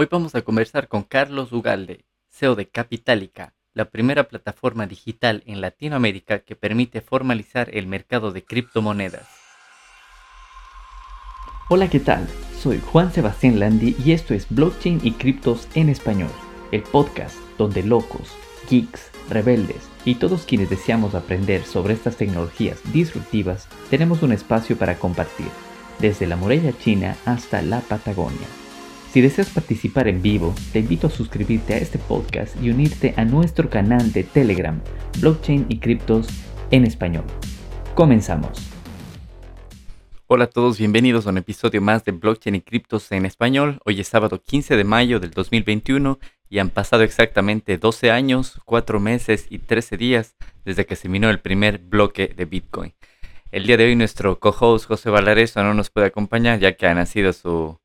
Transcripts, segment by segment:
Hoy vamos a conversar con Carlos Ugalde, CEO de Capitalica, la primera plataforma digital en Latinoamérica que permite formalizar el mercado de criptomonedas. Hola, ¿qué tal? Soy Juan Sebastián Landi y esto es Blockchain y Criptos en Español, el podcast donde locos, geeks, rebeldes y todos quienes deseamos aprender sobre estas tecnologías disruptivas tenemos un espacio para compartir, desde la muralla china hasta la Patagonia. Si deseas participar en vivo, te invito a suscribirte a este podcast y unirte a nuestro canal de Telegram, Blockchain y Criptos en Español. Comenzamos. Hola a todos, bienvenidos a un episodio más de Blockchain y Criptos en Español. Hoy es sábado 15 de mayo del 2021 y han pasado exactamente 12 años, 4 meses y 13 días desde que se minó el primer bloque de Bitcoin. El día de hoy nuestro co-host José Valareso no nos puede acompañar ya que ha nacido su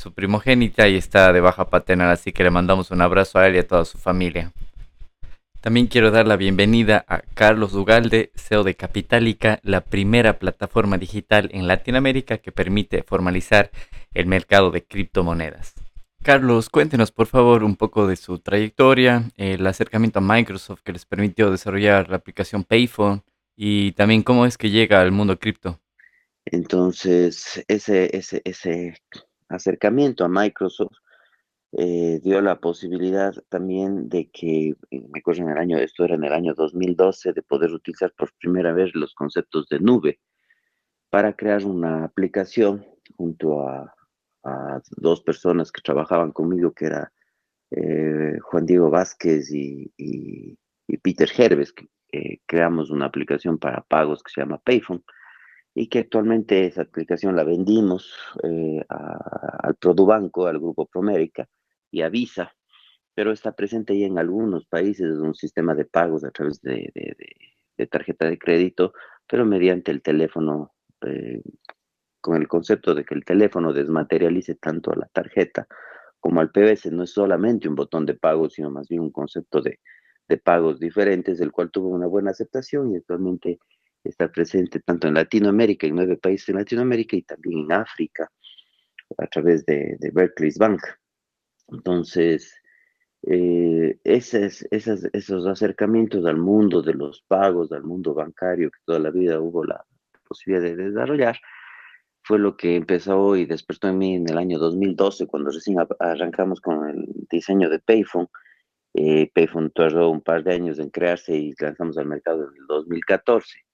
su primogénita y está de baja paternal, así que le mandamos un abrazo a él y a toda su familia. También quiero dar la bienvenida a Carlos Ugalde, CEO de Capitalica, la primera plataforma digital en Latinoamérica que permite formalizar el mercado de criptomonedas. Carlos, cuéntenos por favor un poco de su trayectoria, el acercamiento a Microsoft que les permitió desarrollar la aplicación Payphone y también cómo es que llega al mundo cripto. Entonces, ese, ese, ese acercamiento a Microsoft eh, dio la posibilidad también de que, eh, me acuerdo en el año, esto era en el año 2012, de poder utilizar por primera vez los conceptos de nube para crear una aplicación junto a, dos personas que trabajaban conmigo, que era eh, Juan Diego Vázquez y, Peter Herbes, que creamos una aplicación para pagos que se llama Payphone y que actualmente esa aplicación la vendimos eh, al Produbanco, al Grupo Promérica y a Visa, pero está presente ya en algunos países un sistema de pagos a través de, tarjeta de crédito, pero mediante el teléfono, eh, con el concepto de que el teléfono desmaterialice tanto a la tarjeta como al PBS, no es solamente un botón de pago, sino más bien un concepto de, de pagos diferentes, el cual tuvo una buena aceptación y actualmente está presente tanto en Latinoamérica, en nueve países en Latinoamérica y también en África, a través de, de Berkeley's Bank. Entonces, eh, esos, esos acercamientos al mundo de los pagos, al mundo bancario, que toda la vida hubo la posibilidad de desarrollar, fue lo que empezó y despertó en mí en el año 2012, cuando recién arrancamos con el diseño de Payphone. Eh, Payphone tardó un par de años en crearse y lanzamos al mercado en el 2014.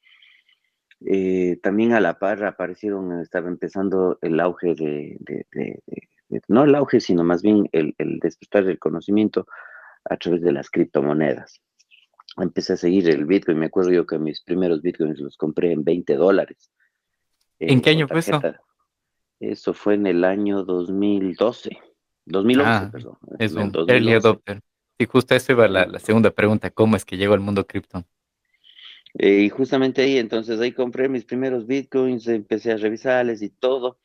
Eh, también a la par aparecieron, estaba empezando el auge de, no el auge, sino más bien el, el despertar del conocimiento a través de las criptomonedas. Empecé a seguir el Bitcoin, me acuerdo yo que mis primeros Bitcoins los compré en 20 dólares. ¿En qué año fue eso? Eso fue en el año 2012, 2011, ah, perdón. Es un early adopter. Y justo eso iba la, la segunda pregunta, ¿cómo es que llegó al mundo cripto? Eh, y justamente ahí, entonces ahí compré mis primeros bitcoins, empecé a revisarles y todo.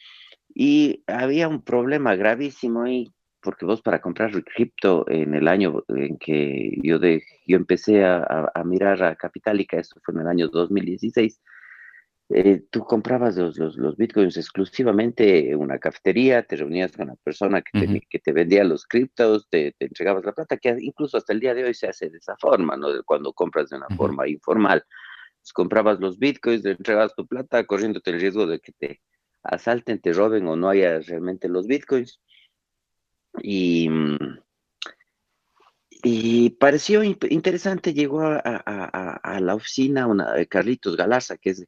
Y había un problema gravísimo ahí, porque vos para comprar cripto en el año en que yo, de, yo empecé a, mirar a Capitalica, eso fue en el año 2016, eh, tú comprabas los, los, bitcoins exclusivamente en una cafetería, te reunías con la persona que, te, que te vendía los criptos, te, te, entregabas la plata, que incluso hasta el día de hoy se hace de esa forma, ¿no? Cuando compras de una forma informal. Comprabas los bitcoins, te entregabas tu plata, corriéndote el riesgo de que te asalten, te roben o no haya realmente los bitcoins. Y, pareció interesante, llegó a, la oficina una, de Carlitos Galarza, que es,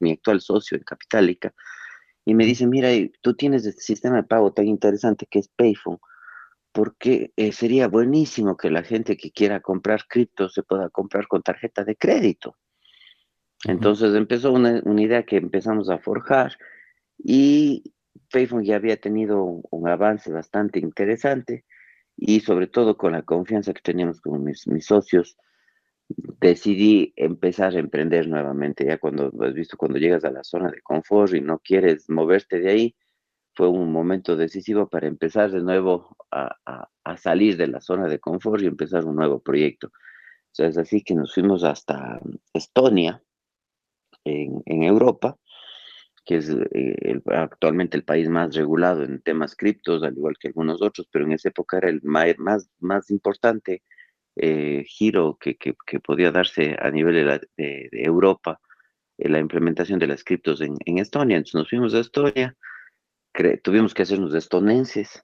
mi actual socio en Capitalica, y me dice, mira, tú tienes este sistema de pago tan interesante que es Payphone, porque eh, sería buenísimo que la gente que quiera comprar cripto se pueda comprar con tarjeta de crédito. Entonces empezó una, idea que empezamos a forjar y Payphone ya había tenido un avance bastante interesante y sobre todo con la confianza que teníamos con mis, socios, decidí empezar a emprender nuevamente. Ya cuando has visto, cuando llegas a la zona de confort y no quieres moverte de ahí, fue un momento decisivo para empezar de nuevo a, a, salir de la zona de confort y empezar un nuevo proyecto. O es así que nos fuimos hasta Estonia, en, en Europa, que es eh, actualmente el país más regulado en temas criptos, al igual que algunos otros, pero en esa época era el más, más importante eh, giro que, que, podía darse a nivel de, Europa, la implementación de las criptos en, en, Estonia. Entonces nos fuimos a Estonia, tuvimos que hacernos estonenses,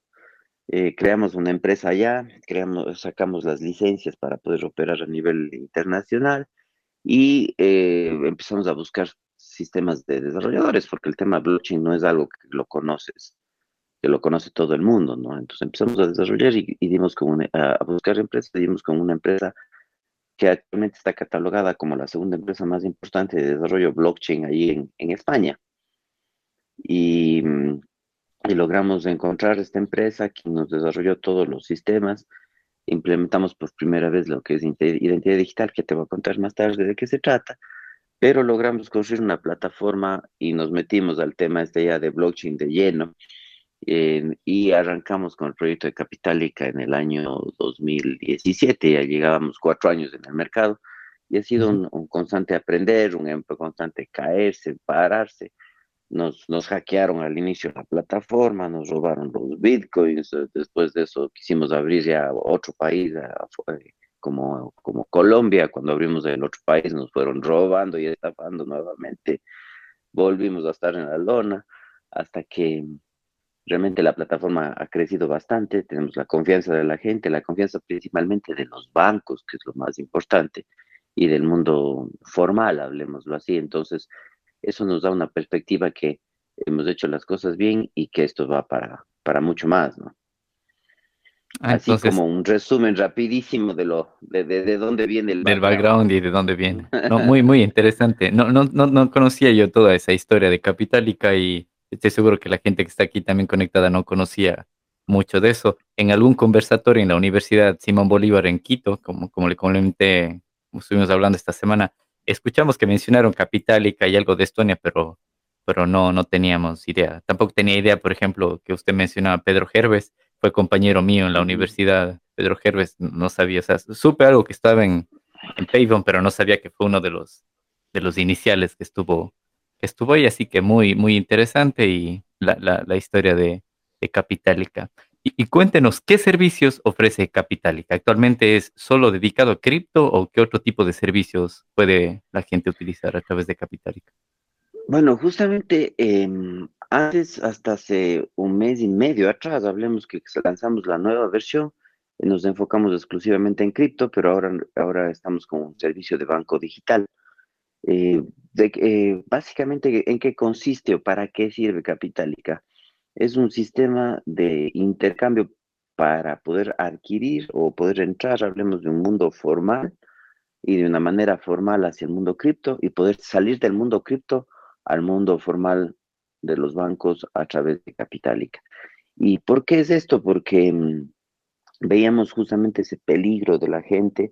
eh, creamos una empresa allá, creamos, sacamos las licencias para poder operar a nivel internacional y empezamos a buscar sistemas de desarrolladores, porque el tema blockchain no es algo que lo conoces, que lo conoce todo el mundo, ¿no? Entonces empezamos a desarrollar y, dimos como a buscar empresas, dimos con una empresa que actualmente está catalogada como la segunda empresa más importante de desarrollo blockchain ahí en, en España. Y, y, logramos encontrar esta empresa que nos desarrolló todos los sistemas. Implementamos por primera vez lo que es identidad digital, que te voy a contar más tarde de qué se trata pero logramos construir una plataforma y nos metimos al tema este ya de blockchain de lleno y arrancamos con el proyecto de Capitalica en el año 2017, ya llegábamos cuatro años en el mercado y ha sido un, constante aprender, un constante caerse, pararse. Nos, nos hackearon al inicio la plataforma, nos robaron los bitcoins, después de eso quisimos abrir ya otro país, como, como Colombia, cuando abrimos el otro país nos fueron robando y estafando nuevamente. Volvimos a estar en la lona hasta que realmente la plataforma ha crecido bastante, tenemos la confianza de la gente, la confianza principalmente de los bancos, que es lo más importante, y del mundo formal, hablemoslo así. Entonces, eso nos da una perspectiva que hemos hecho las cosas bien y que esto va para, para mucho más, ¿no? Ah, Así como un resumen rapidísimo de lo de, de, dónde viene el del background. y de dónde viene. No, muy, muy interesante. No, no, no, no conocía yo toda esa historia de Capitalica y estoy seguro que la gente que está aquí también conectada no conocía mucho de eso. En algún conversatorio en la Universidad Simón Bolívar en Quito, como, como le comenté, como estuvimos hablando esta semana, escuchamos que mencionaron Capitalica y algo de Estonia, pero, pero no, no teníamos idea. Tampoco tenía idea, por ejemplo, que usted mencionaba Pedro Gerves fue compañero mío en la universidad, Pedro Gerves, no sabía, o sea, supe algo que estaba en, en pero no sabía que fue uno de los, de los iniciales que estuvo, que estuvo ahí, así que muy, muy interesante y la, la, la historia de, de Capitalica. Y, cuéntenos, ¿qué servicios ofrece Capitalica? ¿Actualmente es solo dedicado a cripto o qué otro tipo de servicios puede la gente utilizar a través de Capitalica? Bueno, justamente eh, antes, hasta hace un mes y medio atrás, hablemos que lanzamos la nueva versión, nos enfocamos exclusivamente en cripto, pero ahora, ahora estamos con un servicio de banco digital. Eh, de, eh, básicamente, ¿en qué consiste o para qué sirve Capitalica? Es un sistema de intercambio para poder adquirir o poder entrar, hablemos de un mundo formal y de una manera formal hacia el mundo cripto y poder salir del mundo cripto al mundo formal de los bancos a través de Capitalica. ¿Y por qué es esto? Porque mm, veíamos justamente ese peligro de la gente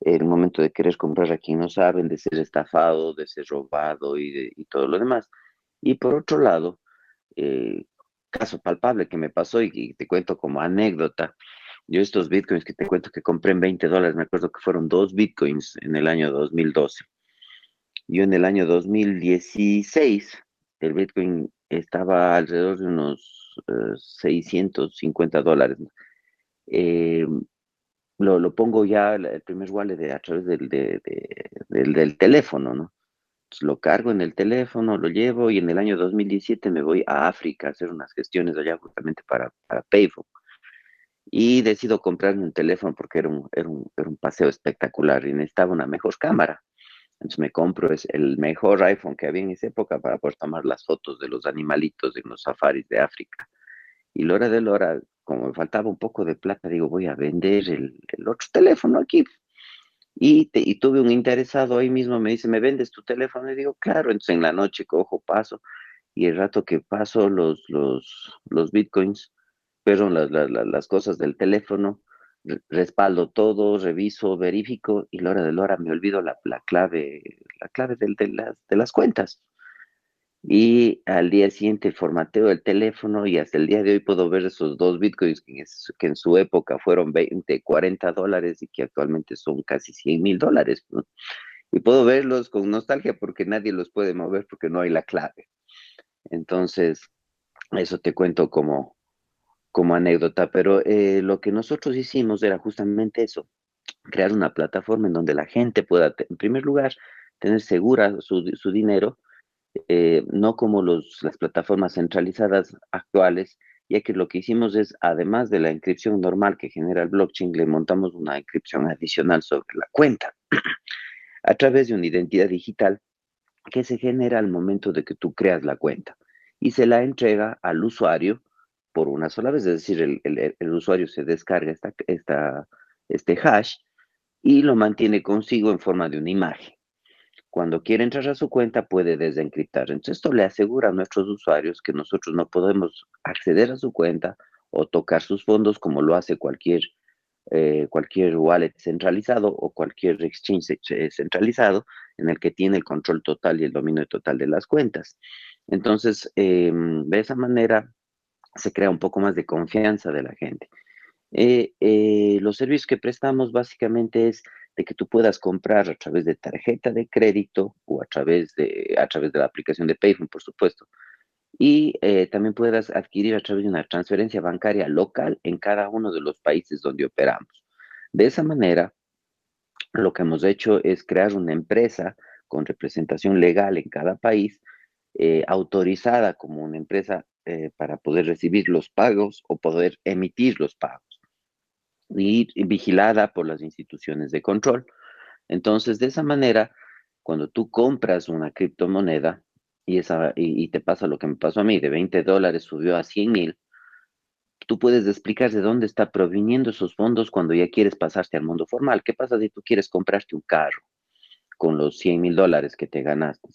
el momento de querer comprar a quien no saben, de ser estafado, de ser robado y, todo lo demás. Y por otro lado, eh, caso palpable que me pasó y, te cuento como anécdota, yo estos bitcoins que te cuento que compré en 20 dólares, me acuerdo que fueron dos bitcoins en el año 2012. Yo en el año 2016 el Bitcoin estaba alrededor de unos 650 eh, dólares. Eh, lo, pongo ya el primer wallet de, a través del, del, teléfono, ¿no? Lo cargo en el teléfono, lo llevo y en el año 2017 me voy a África a hacer unas gestiones allá justamente para, para Payphone. Y decido comprarme un teléfono porque era un, era un, era un paseo espectacular y necesitaba una mejor cámara. Entonces me compro es el mejor iPhone que había en esa época para poder tomar las fotos de los animalitos en los safaris de África. Y la hora de hora, como me faltaba un poco de plata, digo, voy a vender el, otro teléfono aquí. Y, y, tuve un interesado ahí mismo, me dice, ¿me vendes tu teléfono? Y digo, claro, entonces en la noche cojo, paso, y el rato que paso los, los, los bitcoins, pero las, las, las cosas del teléfono, respaldo todo, reviso, verifico y la hora de la hora me olvido la, clave, la clave de, las, de las cuentas. Y al día siguiente formateo el teléfono y hasta el día de hoy puedo ver esos dos bitcoins que, en su época fueron 20, 40 dólares y que actualmente son casi 100 mil dólares. Y puedo verlos con nostalgia porque nadie los puede mover porque no hay la clave. Entonces, eso te cuento como, como anécdota, pero eh, lo que nosotros hicimos era justamente eso, crear una plataforma en donde la gente pueda, en primer lugar, tener segura su, su dinero, eh, no como los, las plataformas centralizadas actuales, ya que lo que hicimos es, además de la inscripción normal que genera el blockchain, le montamos una inscripción adicional sobre la cuenta a través de una identidad digital que se genera al momento de que tú creas la cuenta y se la entrega al usuario por una sola vez, es decir, el, el, usuario se descarga esta, esta, este hash y lo mantiene consigo en forma de una imagen. Cuando quiere entrar a su cuenta puede desencriptar. Entonces esto le asegura a nuestros usuarios que nosotros no podemos acceder a su cuenta o tocar sus fondos como lo hace cualquier, eh, cualquier wallet centralizado o cualquier exchange eh, centralizado en el que tiene el control total y el dominio total de las cuentas. Entonces, eh, de esa manera se crea un poco más de confianza de la gente. Eh, los servicios que prestamos básicamente es de que tú puedas comprar a través de tarjeta de crédito o a través de, a través de la aplicación de Payphone, por supuesto. Y eh, también puedas adquirir a través de una transferencia bancaria local en cada uno de los países donde operamos. De esa manera, lo que hemos hecho es crear una empresa con representación legal en cada país, autorizada como una empresa para poder recibir los pagos o poder emitir los pagos y vigilada por las instituciones de control. Entonces, de esa manera, cuando tú compras una criptomoneda y, esa, y, te pasa lo que me pasó a mí, de 20 dólares subió a 100 mil, tú puedes explicar de dónde está proviniendo esos fondos cuando ya quieres pasarte al mundo formal. ¿Qué pasa si tú quieres comprarte un carro con los 100 mil dólares que te ganaste?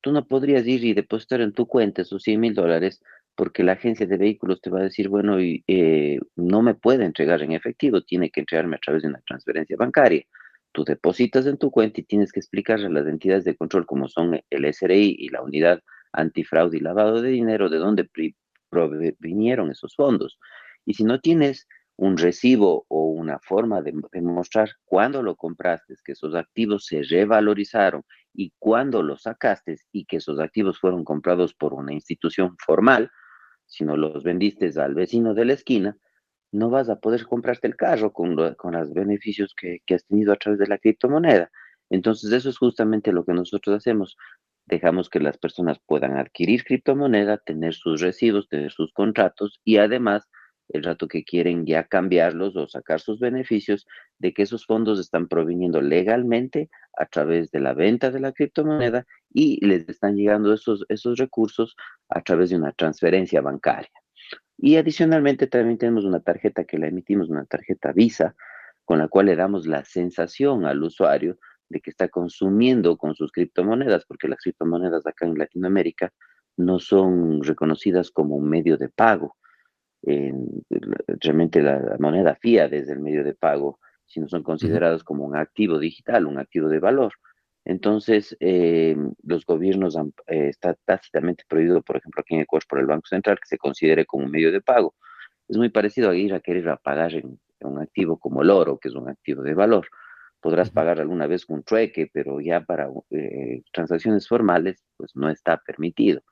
Tú no podrías ir y depositar en tu cuenta esos 100 mil dólares porque la agencia de vehículos te va a decir, bueno, eh, no me puede entregar en efectivo, tiene que entregarme a través de una transferencia bancaria. Tú depositas en tu cuenta y tienes que explicarle a las entidades de control, como son el SRI y la unidad antifraude y lavado de dinero, de dónde vinieron esos fondos. Y si no tienes un recibo o una forma de demostrar cuándo lo compraste, que esos activos se revalorizaron y cuándo los sacaste y que esos activos fueron comprados por una institución formal, si no los vendiste al vecino de la esquina, no vas a poder comprarte el carro con, con los beneficios que, que has tenido a través de la criptomoneda. Entonces, eso es justamente lo que nosotros hacemos. Dejamos que las personas puedan adquirir criptomoneda, tener sus recibos, tener sus contratos y además el rato que quieren ya cambiarlos o sacar sus beneficios, de que esos fondos están proviniendo legalmente a través de la venta de la criptomoneda y les están llegando esos, esos recursos a través de una transferencia bancaria. Y adicionalmente también tenemos una tarjeta que la emitimos, una tarjeta Visa, con la cual le damos la sensación al usuario de que está consumiendo con sus criptomonedas, porque las criptomonedas acá en Latinoamérica no son reconocidas como un medio de pago realmente la moneda fiat desde el medio de pago, sino son considerados como un activo digital, un activo de valor. Entonces, eh, los gobiernos han, eh, está tácitamente prohibido, por ejemplo, aquí en Ecuador por el Banco Central, que se considere como un medio de pago. Es muy parecido a ir a querer a pagar en, un activo como el oro, que es un activo de valor. Podrás pagar alguna vez con trueque, pero ya para eh, transacciones formales, pues no está permitido.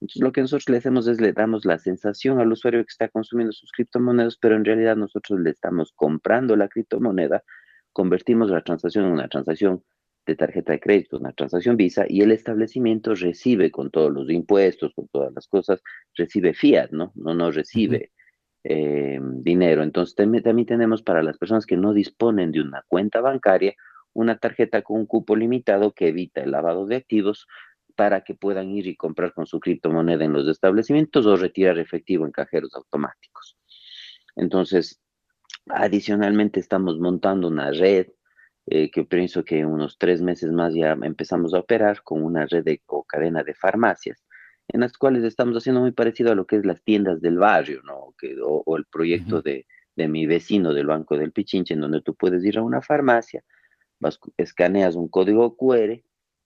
Entonces lo que nosotros le hacemos es le damos la sensación al usuario que está consumiendo sus criptomonedas, pero en realidad nosotros le estamos comprando la criptomoneda, convertimos la transacción en una transacción de tarjeta de crédito, una transacción Visa, y el establecimiento recibe con todos los impuestos, con todas las cosas, recibe fiat, ¿no? No, no recibe eh, dinero. Entonces también tenemos para las personas que no disponen de una cuenta bancaria, una tarjeta con un cupo limitado que evita el lavado de activos, para que puedan ir y comprar con su criptomoneda en los establecimientos o retirar efectivo en cajeros automáticos. Entonces, adicionalmente estamos montando una red eh, que pienso que unos tres meses más ya empezamos a operar con una red de, o cadena de farmacias en las cuales estamos haciendo muy parecido a lo que es las tiendas del barrio, ¿no? Que, o, el proyecto de, de, mi vecino del Banco del Pichinche, en donde tú puedes ir a una farmacia, vas, escaneas un código QR,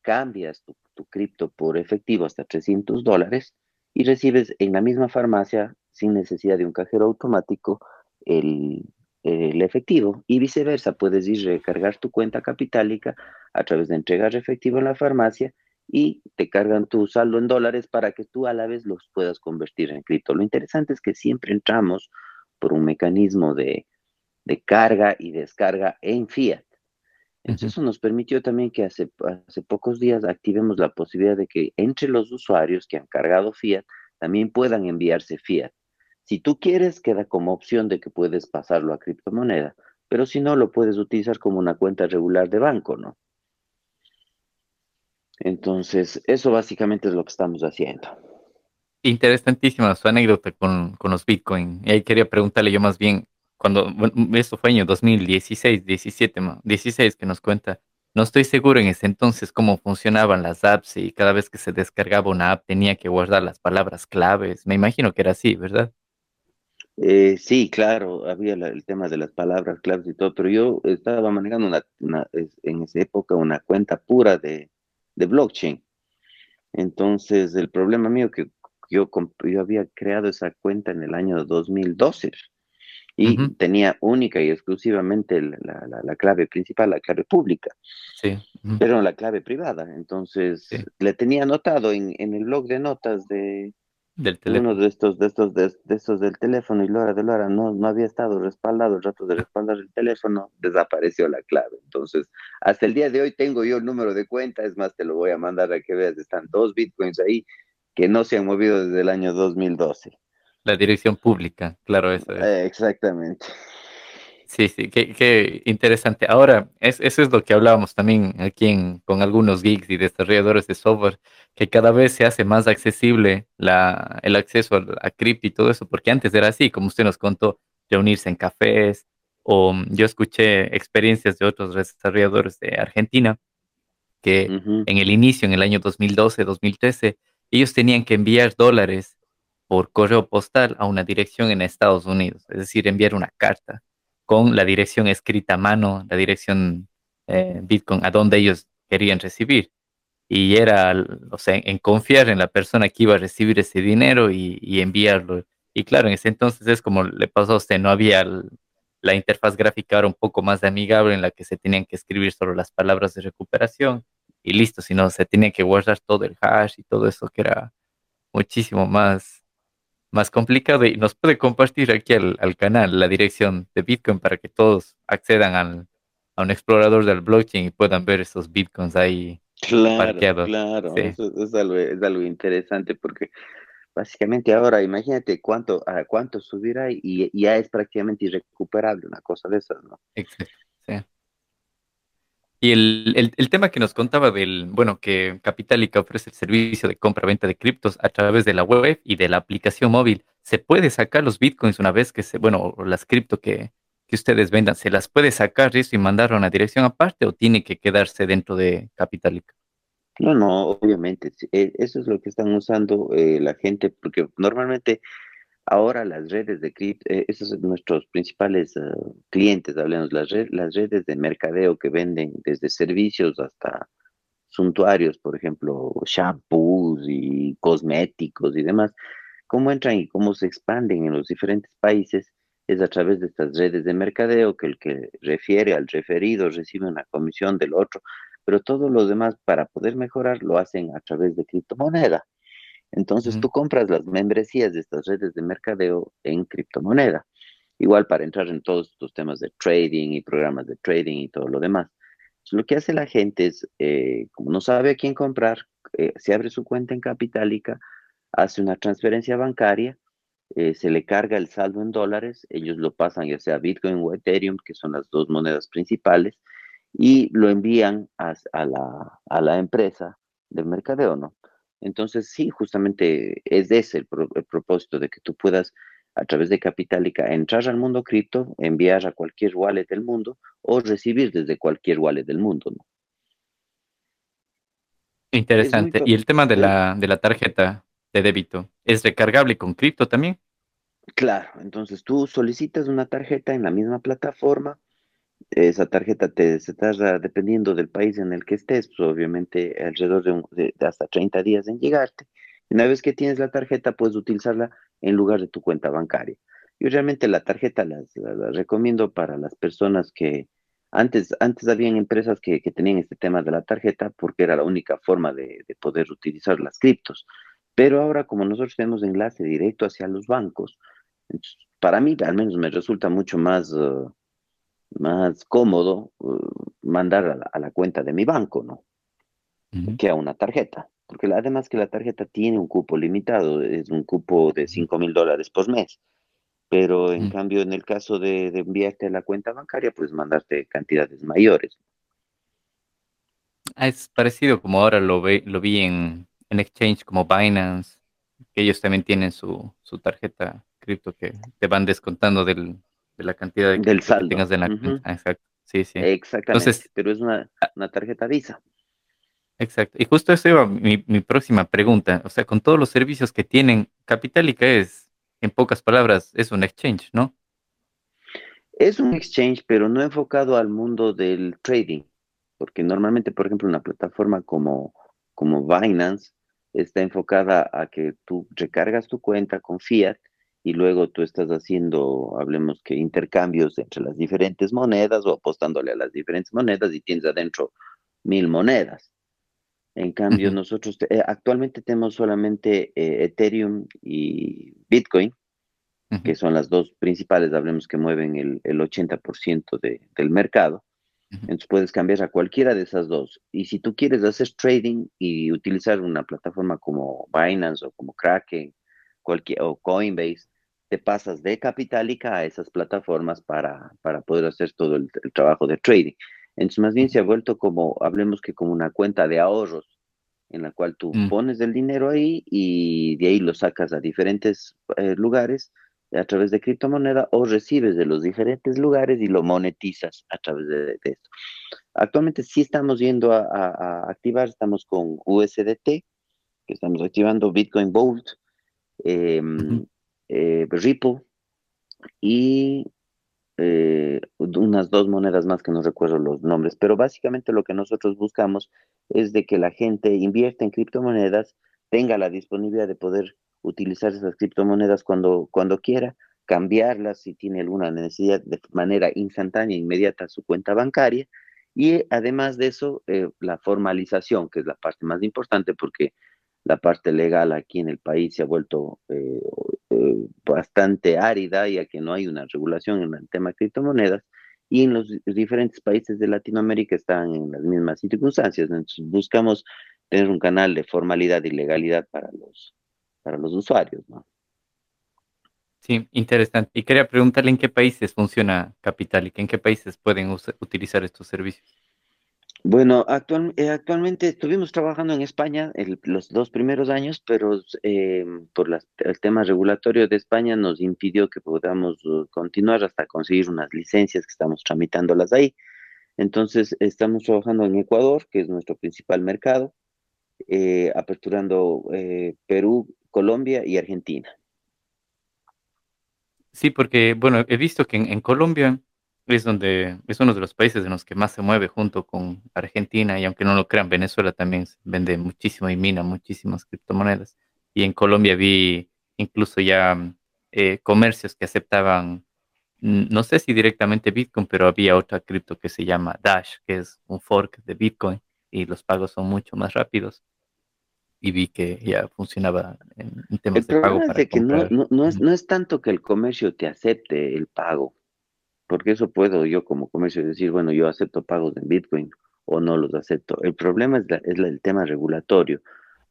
cambias tu cripto por efectivo hasta 300 dólares y recibes en la misma farmacia, sin necesidad de un cajero automático, el, efectivo y viceversa. Puedes ir a recargar tu cuenta capitálica a través de entregar efectivo en la farmacia y te cargan tu saldo en dólares para que tú a la vez los puedas convertir en cripto. Lo interesante es que siempre entramos por un mecanismo de, carga y descarga en fiat. Entonces, eso nos permitió también que hace, hace pocos días activemos la posibilidad de que entre los usuarios que han cargado fiat también puedan enviarse fiat. Si tú quieres, queda como opción de que puedes pasarlo a criptomoneda, pero si no, lo puedes utilizar como una cuenta regular de banco, ¿no? Entonces, eso básicamente es lo que estamos haciendo. Interesantísima su anécdota con, los Bitcoin. Y ahí quería preguntarle yo más bien, cuando, esto fue año 2016, 17, 16 que nos cuenta. No estoy seguro en ese entonces cómo funcionaban las apps y cada vez que se descargaba una app tenía que guardar las palabras claves. Me imagino que era así, ¿verdad? Eh, sí, claro, había el tema de las palabras claves y todo, pero yo estaba manejando una, en esa época una cuenta pura de, blockchain. Entonces, el problema mío que yo había creado esa cuenta en el año 2012 y tenía única y exclusivamente la, clave principal, la clave pública, sí. pero la clave privada. Entonces, le tenía anotado en, en, el blog de notas de, del teléfono. Uno de estos, de estos, de, estos del teléfono y Lora de Lora no, no había estado respaldado, el rato de respaldar el teléfono, desapareció la clave. Entonces, hasta el día de hoy tengo yo el número de cuenta, es más, te lo voy a mandar a que veas, están dos bitcoins ahí que no se han movido desde el año 2012. La dirección pública, claro, eso es. Eh, exactamente. Sí, sí, qué, interesante. Ahora, es, eso es lo que hablábamos también aquí con algunos geeks y desarrolladores de software, que cada vez se hace más accesible la, el acceso a, a cripto y todo eso, porque antes era así, como usted nos contó, reunirse en cafés, o mm, yo escuché experiencias de otros desarrolladores de Argentina, que en el inicio, en el año 2012, 2013, ellos tenían que enviar dólares por correo postal a una dirección en Estados Unidos, es decir, enviar una carta con la dirección escrita a mano, la dirección eh, Bitcoin a donde ellos querían recibir. Y era, o sea, en confiar en la persona que iba a recibir ese dinero y, enviarlo. Y claro, en ese entonces es como le pasó a usted, no había la interfaz gráfica era un poco más amigable en la que se tenían que escribir solo las palabras de recuperación y listo, sino se tenía que guardar todo el hash y todo eso que era muchísimo más más complicado y nos puede compartir aquí al, canal la dirección de Bitcoin para que todos accedan al, a un explorador del blockchain y puedan ver esos Bitcoins ahí claro, parqueados. Claro, eso es algo, es algo interesante porque básicamente ahora imagínate cuánto, a cuánto subirá y, ya es prácticamente irrecuperable una cosa de esas, ¿no? Exacto, sí. Y el, el, tema que nos contaba del, bueno, que Capitalica ofrece el servicio de compra-venta de criptos a través de la web y de la aplicación móvil. ¿Se puede sacar los bitcoins una vez que se, bueno, las cripto que, que ustedes vendan, se las puede sacar eso y mandar a una dirección aparte o tiene que quedarse dentro de Capitalica? No, no, obviamente. Eh, eso es lo que están usando eh, la gente, porque normalmente Ahora las redes de cripto, eh, esos son nuestros principales eh, clientes, hablemos, las, las redes de mercadeo que venden desde servicios hasta suntuarios, por ejemplo, shampoos y cosméticos y demás, cómo entran y cómo se expanden en los diferentes países es a través de estas redes de mercadeo que el que refiere al referido recibe una comisión del otro, pero todo lo demás para poder mejorar lo hacen a través de criptomoneda. Entonces tú compras las membresías de estas redes de mercadeo en criptomoneda. Igual para entrar en todos estos temas de trading y programas de trading y todo lo demás. lo que hace la gente es, eh, como no sabe a quién comprar, eh, se abre su cuenta en Capitalica, hace una transferencia bancaria, eh, se le carga el saldo en dólares, ellos lo pasan ya sea Bitcoin o Ethereum, que son las dos monedas principales, y lo envían a, la, a la empresa del mercadeo, ¿no? Entonces, sí, justamente es ese el, propósito de que tú puedas, a través de Capitalica, entrar al mundo cripto, enviar a cualquier wallet del mundo o recibir desde cualquier wallet del mundo. ¿no? Interesante. ¿Y el tema de la, de la tarjeta de débito es recargable con cripto también? Claro, entonces tú solicitas una tarjeta en la misma plataforma esa tarjeta te se tarda, dependiendo del país en el que estés, pues obviamente alrededor de, hasta 30 días en llegarte. Una vez que tienes la tarjeta, puedes utilizarla en lugar de tu cuenta bancaria. Yo realmente la tarjeta la, recomiendo para las personas que Antes, antes habían empresas que, tenían este tema de la tarjeta porque era la única forma de, poder utilizar las criptos. Pero ahora, como nosotros tenemos enlace directo hacia los bancos, para mí al menos me resulta mucho más, uh, más cómodo uh, mandar a la, cuenta de mi banco, ¿no? Que a una tarjeta. Porque además que la tarjeta tiene un cupo limitado, es un cupo de 5 mil dólares por mes pero en cambio en el caso de, enviarte a la cuenta bancaria, pues mandarte cantidades mayores. Ah, es parecido como ahora lo, ve, lo vi en, en exchange como Binance, que ellos también tienen su, su tarjeta cripto que te van descontando del, de la cantidad de del saldo. que tengas en la cuenta. Exacto. Sí, sí. Exactamente, Entonces, pero es una, ah una, tarjeta Visa. Exacto. Y justo eso iba mi, mi próxima pregunta. O sea, con todos los servicios que tienen, Capitalica es en pocas palabras, es un exchange, ¿no? Es un exchange, pero no enfocado al mundo del trading, porque normalmente, por ejemplo, una plataforma como, como Binance está enfocada a que tú recargas tu cuenta con fiat y luego tú estás haciendo, hablemos que intercambios entre las diferentes monedas o apostándole a las diferentes monedas y tienes adentro mil monedas. En cambio, nosotros eh, actualmente tenemos solamente eh, Ethereum y Bitcoin, que son las dos principales, hablemos que mueven el, el 80% del mercado. Entonces puedes cambiar a cualquiera de esas dos. Y si tú quieres hacer trading y utilizar una plataforma como Binance o como Kraken cualquier, o Coinbase, te pasas de Capitalica a esas plataformas para, para poder hacer todo el, el trabajo de trading. Entonces, más bien se ha vuelto como, hablemos que como una cuenta de ahorros, en la cual tú mm. pones el dinero ahí y de ahí lo sacas a diferentes eh, lugares a través de criptomoneda o recibes de los diferentes lugares y lo monetizas a través de, esto. Actualmente sí estamos yendo a, activar, estamos con USDT, que estamos activando Bitcoin Bolt, em, eh, Ripple y eh, unas dos monedas más que no recuerdo los nombres, pero básicamente lo que nosotros buscamos es de que la gente invierta en criptomonedas, tenga la disponibilidad de poder utilizar esas criptomonedas cuando, cuando quiera, cambiarlas si tiene alguna necesidad de manera instantánea, inmediata a su cuenta bancaria. Y además de eso, eh, la formalización, que es la parte más importante porque la parte legal aquí en el país se ha vuelto eh, eh, bastante árida, ya que no hay una regulación en el tema de criptomonedas, y en los diferentes países de Latinoamérica están en las mismas circunstancias. Entonces buscamos tener un canal de formalidad y legalidad para los, para los usuarios. Sí, interesante. Y quería preguntarle en qué países funciona Capital y en qué países pueden utilizar estos servicios. Bueno, eh, actualmente estuvimos trabajando en España los dos primeros años, pero eh, por el tema regulatorio de España nos impidió que podamos uh, continuar hasta conseguir unas licencias que estamos tramitándolas ahí. Entonces, estamos trabajando en Ecuador, que es nuestro principal mercado, eh, aperturando Perú, Colombia y Argentina. Sí, porque, bueno, he visto que en Colombia es donde es uno de los países en los que más se mueve junto con Argentina y aunque no lo crean, Venezuela también vende muchísimo y mina muchísimas criptomonedas. Y en Colombia vi incluso ya eh, comercios que aceptaban, no sé si directamente Bitcoin, pero había otra cripto que se llama Dash, que es un fork de Bitcoin y los pagos son mucho más rápidos. Y vi que ya funcionaba en, temas de pago. Es que no, no, es, no es tanto que el comercio te acepte el pago porque eso puedo yo como comercio decir, bueno, yo acepto pagos en Bitcoin o no los acepto. El problema es, el tema regulatorio,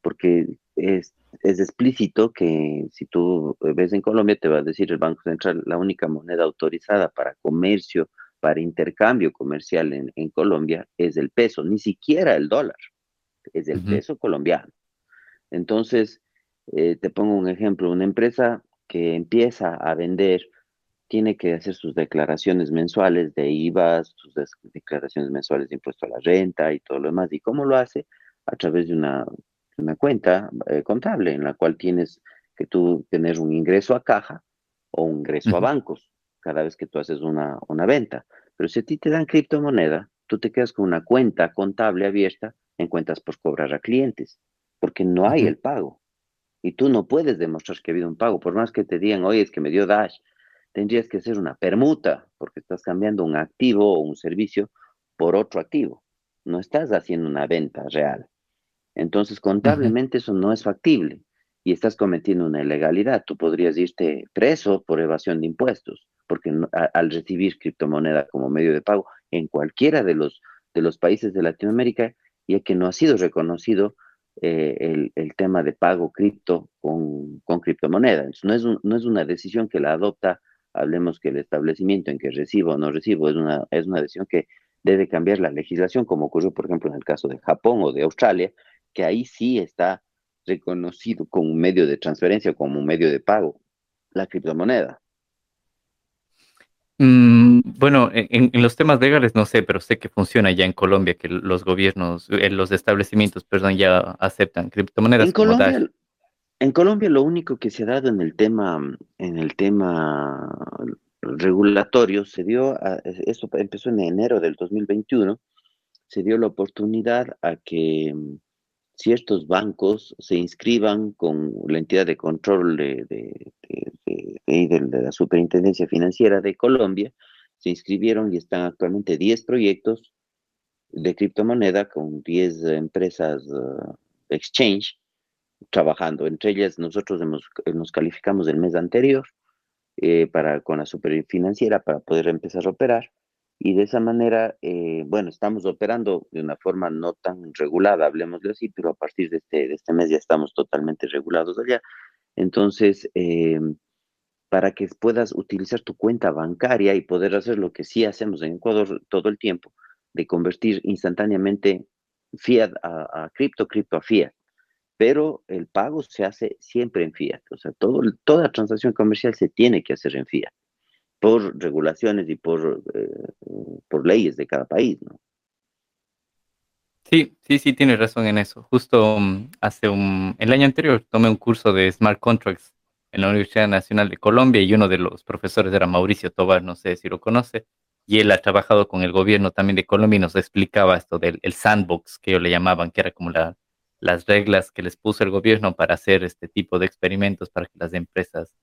porque es, es, explícito que si tú ves en Colombia, te va a decir el Banco Central, la única moneda autorizada para comercio, para intercambio comercial en, en Colombia es el peso, ni siquiera el dólar, es el peso colombiano. Entonces, eh, te pongo un ejemplo, una empresa que empieza a vender tiene que hacer sus declaraciones mensuales de IVA, sus declaraciones mensuales de impuesto a la renta y todo lo demás. ¿Y cómo lo hace? A través de una, una cuenta eh, contable en la cual tienes que tú tener un ingreso a caja o un ingreso a bancos cada vez que tú haces una, una venta. Pero si a ti te dan criptomoneda, tú te quedas con una cuenta contable abierta en cuentas por cobrar a clientes, porque no hay el pago. Y tú no puedes demostrar que ha habido un pago, por más que te digan, oye, es que me dio Dash, tendrías que hacer una permuta, porque estás cambiando un activo o un servicio por otro activo. No estás haciendo una venta real. Entonces, contablemente eso no es factible y estás cometiendo una ilegalidad. Tú podrías irte preso por evasión de impuestos, porque al recibir criptomoneda como medio de pago en cualquiera de los, de los países de Latinoamérica, ya que no ha sido reconocido eh, el, tema de pago cripto con, con criptomoneda. no, es no es una decisión que la adopta, hablemos que el establecimiento en que recibo o no recibo, es una, es una decisión que debe cambiar la legislación, como ocurrió, por ejemplo, en el caso de Japón o de Australia, que ahí sí está reconocido como un medio de transferencia, como un medio de pago, la criptomoneda. Mm, bueno, en, los temas legales no sé, pero sé que funciona ya en Colombia, que los gobiernos, eh, los establecimientos, perdón, ya aceptan criptomonedas. En Colombia, en Colombia lo único que se ha dado en el tema, en el tema regulatorio se dio, esto empezó en enero del 2021, se dio la oportunidad a que ciertos bancos se inscriban con la entidad de control de, de, la Superintendencia Financiera de Colombia, se inscribieron y están actualmente 10 proyectos de criptomoneda con 10 empresas uh, exchange trabajando. Entre ellas nosotros hemos, nos calificamos el mes anterior eh, para, con la Superfinanciera para poder empezar a operar y de esa manera, eh, bueno, estamos operando de una forma no tan regulada, hablemosle así, pero a partir de este, de este mes ya estamos totalmente regulados allá. Entonces, eh, para que puedas utilizar tu cuenta bancaria y poder hacer lo que sí hacemos en Ecuador todo el tiempo, de convertir instantáneamente fiat a, cripto, cripto a fiat. Pero el pago se hace siempre en fiat, o sea, todo, toda transacción comercial se tiene que hacer en fiat por regulaciones y por, eh, por leyes de cada país, ¿no? Sí, sí, sí, tienes razón en eso. Justo um, hace un, el año anterior tomé un curso de Smart Contracts en la Universidad Nacional de Colombia y uno de los profesores era Mauricio Tobar, no sé si lo conoce, y él ha trabajado con el gobierno también de Colombia y nos explicaba esto del el sandbox que ellos le llamaban, que era como la, las reglas que les puso el gobierno para hacer este tipo de experimentos para que las empresas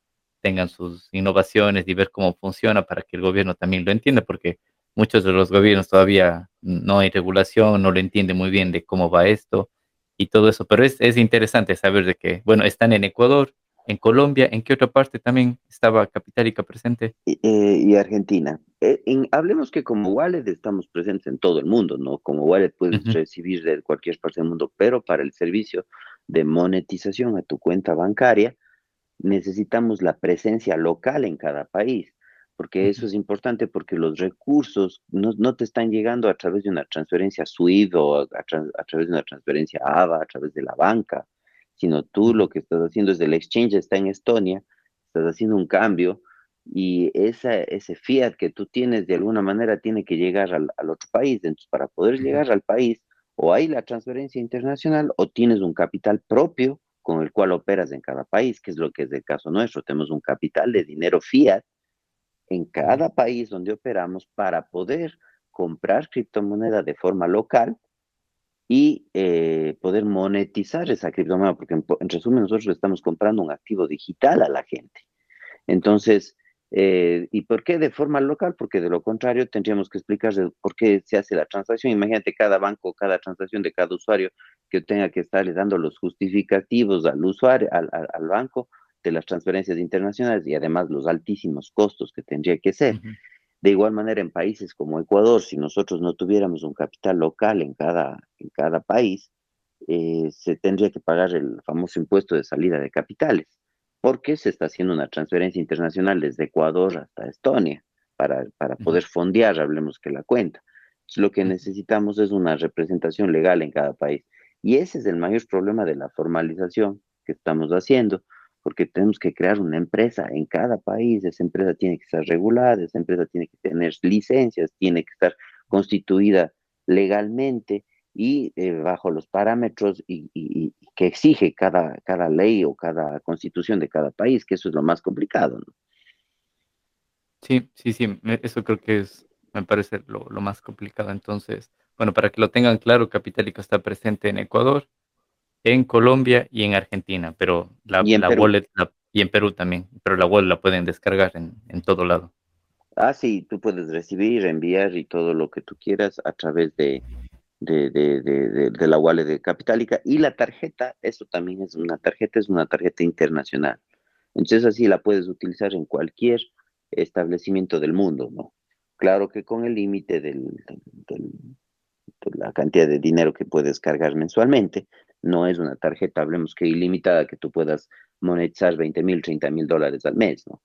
tengan sus innovaciones y ver cómo funciona para que el gobierno también lo entienda, porque muchos de los gobiernos todavía no hay regulación, no lo entienden muy bien de cómo va esto y todo eso, pero es, es interesante saber de que, bueno, están en Ecuador, en Colombia, ¿en qué otra parte también estaba Capitalica presente? Y, eh, Argentina. Eh, hablemos que como wallet estamos presentes en todo el mundo, ¿no? Como wallet puedes recibir de cualquier parte del mundo, pero para el servicio de monetización a tu cuenta bancaria, necesitamos la presencia local en cada país, porque eso es importante porque los recursos no, te están llegando a través de una transferencia SWIFT o a, través de una transferencia AVA, a través de la banca, sino tú lo que estás haciendo es el exchange está en Estonia, estás haciendo un cambio y esa, ese fiat que tú tienes de alguna manera tiene que llegar al, al otro país. Entonces, para poder llegar al país, o hay la transferencia internacional o tienes un capital propio con el cual operas en cada país, que es lo que es el caso nuestro. Tenemos un capital de dinero fiat en cada país donde operamos para poder comprar criptomoneda de forma local y eh, poder monetizar esa criptomoneda, porque en, resumen nosotros estamos comprando un activo digital a la gente. Entonces, eh, ¿Y por qué de forma local? Porque de lo contrario tendríamos que explicar por qué se hace la transacción. Imagínate cada banco, cada transacción de cada usuario que tenga que estarle dando los justificativos al usuario, al, al, banco de las transferencias internacionales y además los altísimos costos que tendría que ser. De igual manera, en países como Ecuador, si nosotros no tuviéramos un capital local en cada, en cada país, eh, se tendría que pagar el famoso impuesto de salida de capitales porque se está haciendo una transferencia internacional desde Ecuador hasta Estonia para, para poder fondear, hablemos que la cuenta. lo que necesitamos es una representación legal en cada país. Y ese es el mayor problema de la formalización que estamos haciendo, porque tenemos que crear una empresa en cada país, esa empresa tiene que estar regulada, esa empresa tiene que tener licencias, tiene que estar constituida legalmente y eh, bajo los parámetros que exige cada, cada ley o cada constitución de cada país, que eso es lo más complicado. ¿no? Sí, sí, sí, eso creo que es, me parece lo, más complicado. Entonces, bueno, para que lo tengan claro, Capitalico está presente en Ecuador, en Colombia y en Argentina, pero la, la wallet, Y en Perú también, pero la wallet la pueden descargar en, en todo lado. Ah, sí, tú puedes recibir, enviar y todo lo que tú quieras a través de, de, de, de, de la wallet de Capitalica. Y la tarjeta, eso también es una tarjeta, es una tarjeta internacional. Entonces así la puedes utilizar en cualquier establecimiento del mundo, ¿no? Claro que con el límite de la cantidad de dinero que puedes cargar mensualmente, no es una tarjeta, hablemos que ilimitada, que tú puedas monetizar 20 mil, 30 mil dólares al mes, ¿no?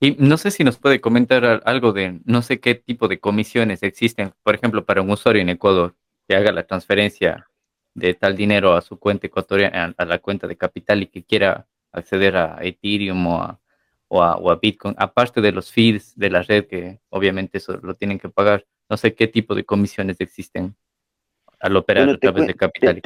Y no sé si nos puede comentar algo de, no sé qué tipo de comisiones existen, por ejemplo, para un usuario en Ecuador que haga la transferencia de tal dinero a su cuenta ecuatoriana, a la cuenta de capital y que quiera acceder a Ethereum o a, o a, o a Bitcoin, aparte de los fees de la red que obviamente eso lo tienen que pagar, no sé qué tipo de comisiones existen al operar a través de capital.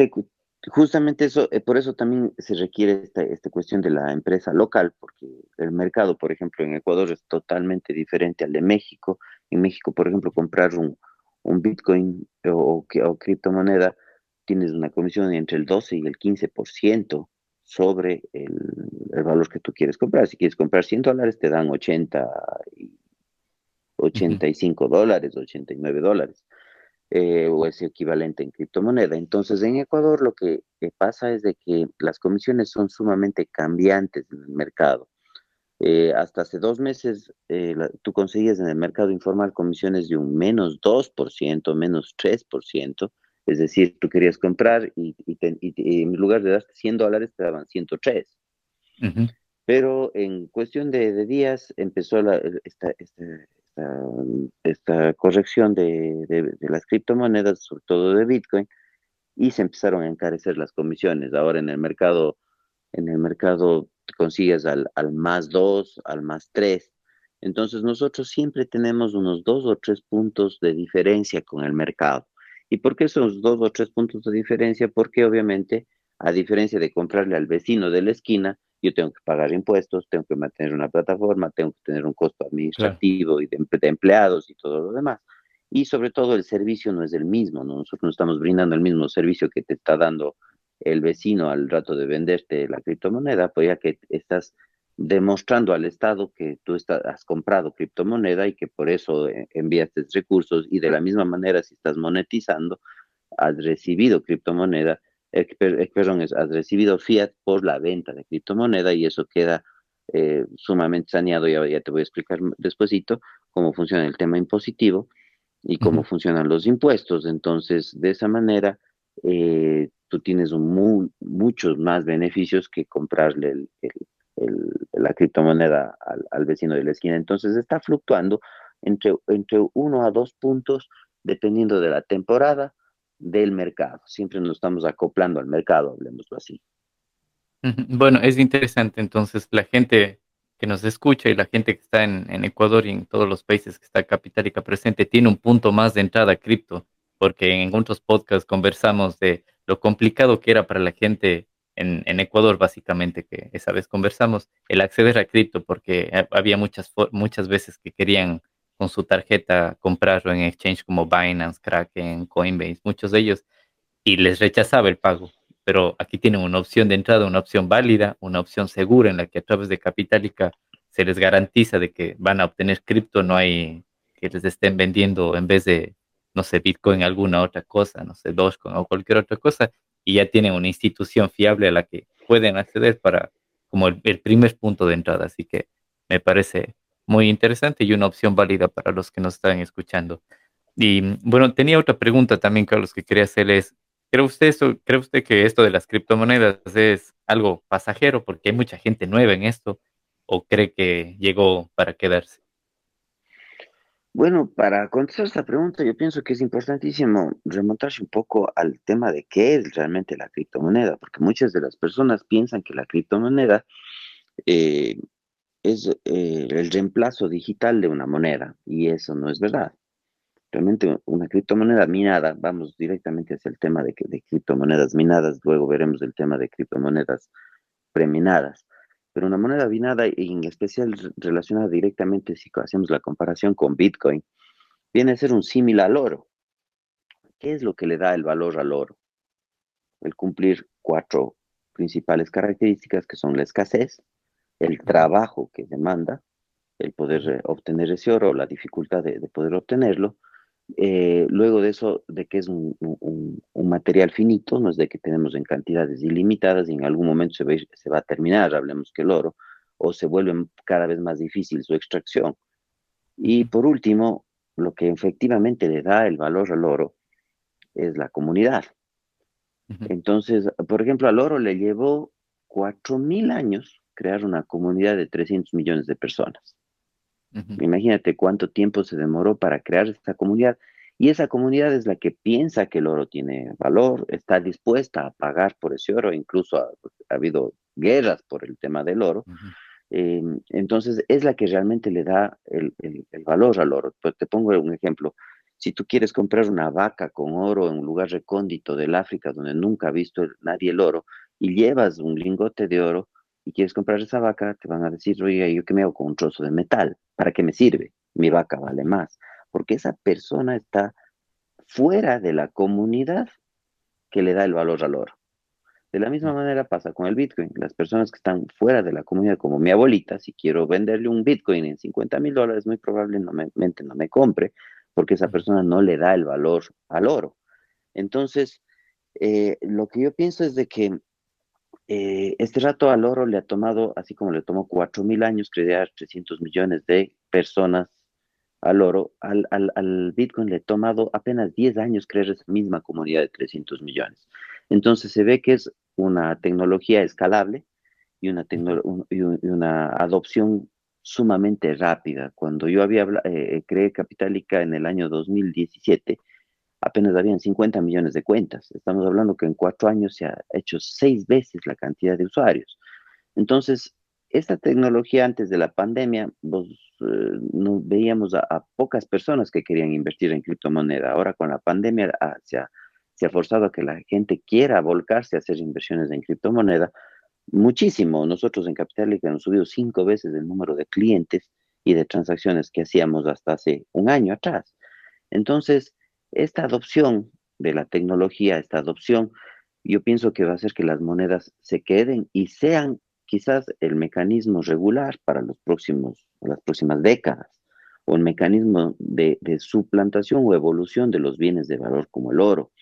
justamente eso, eh, por eso también se requiere esta, esta cuestión de la empresa local, porque el mercado, por ejemplo, en Ecuador es totalmente diferente al de México. En México, por ejemplo, comprar un, un Bitcoin o, o, criptomoneda, tienes una comisión entre el 12 y el 15% sobre el, el, valor que tú quieres comprar. Si quieres comprar 100 dólares, te dan 80 y 85 uh -huh. dólares, 89 dólares, eh, o es equivalente en criptomoneda. Entonces, en Ecuador lo que, pasa es de que las comisiones son sumamente cambiantes en el mercado. Eh, hasta hace dos meses eh, la, tú conseguías en el mercado informal comisiones de un menos 2%, menos 3%, es decir, tú querías comprar y, y, te, y, y en lugar de darte 100 dólares te daban 103. Uh -huh. Pero en cuestión de, de días empezó la, esta, esta, esta corrección de, de, de, las criptomonedas, sobre todo de Bitcoin, y se empezaron a encarecer las comisiones. Ahora en el mercado, en el mercado consigues al, al más 2, al más 3. Entonces nosotros siempre tenemos unos dos o tres puntos de diferencia con el mercado. ¿Y por qué esos dos o tres puntos de diferencia? Porque obviamente, a diferencia de comprarle al vecino de la esquina, yo tengo que pagar impuestos, tengo que mantener una plataforma, tengo que tener un costo administrativo claro. y de, de, empleados y todo lo demás. Y sobre todo el servicio no es el mismo, ¿no? nosotros no estamos brindando el mismo servicio que te está dando el vecino al rato de venderte la criptomoneda, pues ya que estás demostrando al Estado que tú estás, has comprado criptomoneda y que por eso eh, enviaste recursos y de la misma manera si estás monetizando, has recibido criptomoneda perdón, has recibido fiat por la venta de criptomoneda y eso queda eh, sumamente saneado. Ya, ya te voy a explicar despuesito cómo funciona el tema impositivo y cómo uh -huh. funcionan los impuestos. Entonces, de esa manera, eh, tú tienes un muy, muchos más beneficios que comprarle el, el, el, la criptomoneda al, al, vecino de la esquina. Entonces, está fluctuando entre, entre uno a dos puntos dependiendo de la temporada del mercado. Siempre nos estamos acoplando al mercado, hablemoslo así. Bueno, es interesante entonces la gente que nos escucha y la gente que está en, en Ecuador y en todos los países que está Capitalica presente tiene un punto más de entrada a cripto, porque en otros podcasts conversamos de lo complicado que era para la gente en, en, Ecuador, básicamente, que esa vez conversamos, el acceder a cripto, porque había muchas, muchas veces que querían con su tarjeta comprarlo en exchange como Binance, Kraken, Coinbase, muchos de ellos, y les rechazaba el pago. Pero aquí tienen una opción de entrada, una opción válida, una opción segura en la que a través de Capitalica se les garantiza de que van a obtener cripto, no hay que les estén vendiendo en vez de, no sé, Bitcoin, alguna otra cosa, no sé, Dogecoin o cualquier otra cosa, y ya tienen una institución fiable a la que pueden acceder para como el, el primer punto de entrada. Así que me parece muy interesante y una opción válida para los que nos están escuchando. Y bueno, tenía otra pregunta también, Carlos, que quería hacerles. ¿Cree usted, esto, ¿Cree usted que esto de las criptomonedas es algo pasajero porque hay mucha gente nueva en esto o cree que llegó para quedarse? Bueno, para contestar esta pregunta, yo pienso que es importantísimo remontarse un poco al tema de qué es realmente la criptomoneda, porque muchas de las personas piensan que la criptomoneda eh, es eh, el reemplazo digital de una moneda y eso no es verdad. Realmente una criptomoneda minada, vamos directamente hacia el tema de, de criptomonedas minadas, luego veremos el tema de criptomonedas preminadas. Pero una moneda minada, y en especial relacionada directamente, si hacemos la comparación con Bitcoin, viene a ser un símil al oro. ¿Qué es lo que le da el valor al oro? El cumplir cuatro principales características que son la escasez, el trabajo que demanda, el poder eh, obtener ese oro, la dificultad de, poder obtenerlo. Eh, luego de eso, de que es un, material finito, no es de que tenemos en cantidades ilimitadas y en algún momento se, se va a terminar, hablemos que el oro, o se vuelve cada vez más difícil su extracción. Y por último, lo que efectivamente le da el valor al oro es la comunidad. Entonces, por ejemplo, al oro le llevó 4.000 años crear una comunidad de 300 millones de personas. Imagínate cuánto tiempo se demoró para crear esta comunidad. Y esa comunidad es la que piensa que el oro tiene valor, está dispuesta a pagar por ese oro, incluso ha, habido guerras por el tema del oro. Eh, entonces, es la que realmente le da el, valor al oro. Pues te pongo un ejemplo. Si tú quieres comprar una vaca con oro en un lugar recóndito del África donde nunca ha visto nadie el oro y llevas un lingote de oro y quieres comprar esa vaca, te van a decir, oiga, ¿yo qué me hago con un trozo de metal? ¿Para qué me sirve? Mi vaca vale más. Porque esa persona está fuera de la comunidad que le da el valor al oro. De la misma manera pasa con el Bitcoin. Las personas que están fuera de la comunidad, como mi abuelita, si quiero venderle un Bitcoin en 50 mil dólares, muy probablemente no me compre, porque esa persona no le da el valor al oro. Entonces, eh, lo que yo pienso es de que eh, este rato al oro le ha tomado, así como le tomó 4 mil años crear 300 millones de personas al oro, al, al, Bitcoin le ha tomado apenas 10 años crear esa misma comunidad de 300 millones. Entonces se ve que es una tecnología escalable y una, y una adopción sumamente rápida. Cuando yo había eh, creé Capitalica en el año 2017, apenas habían 50 millones de cuentas. Estamos hablando que en cuatro años se ha hecho seis veces la cantidad de usuarios. Entonces, esta tecnología antes de la pandemia, pues, eh, no veíamos a, pocas personas que querían invertir en criptomoneda. Ahora con la pandemia ah, se, ha, forzado a que la gente quiera volcarse a hacer inversiones en criptomoneda muchísimo. Nosotros en Capitalica hemos subido cinco veces el número de clientes y de transacciones que hacíamos hasta hace un año atrás. Entonces, esta adopción de la tecnología, esta adopción, yo pienso que va a hacer que las monedas se queden y sean quizás el mecanismo regular para los próximos, las próximas décadas, o el mecanismo de, suplantación o evolución de los bienes de valor como el oro.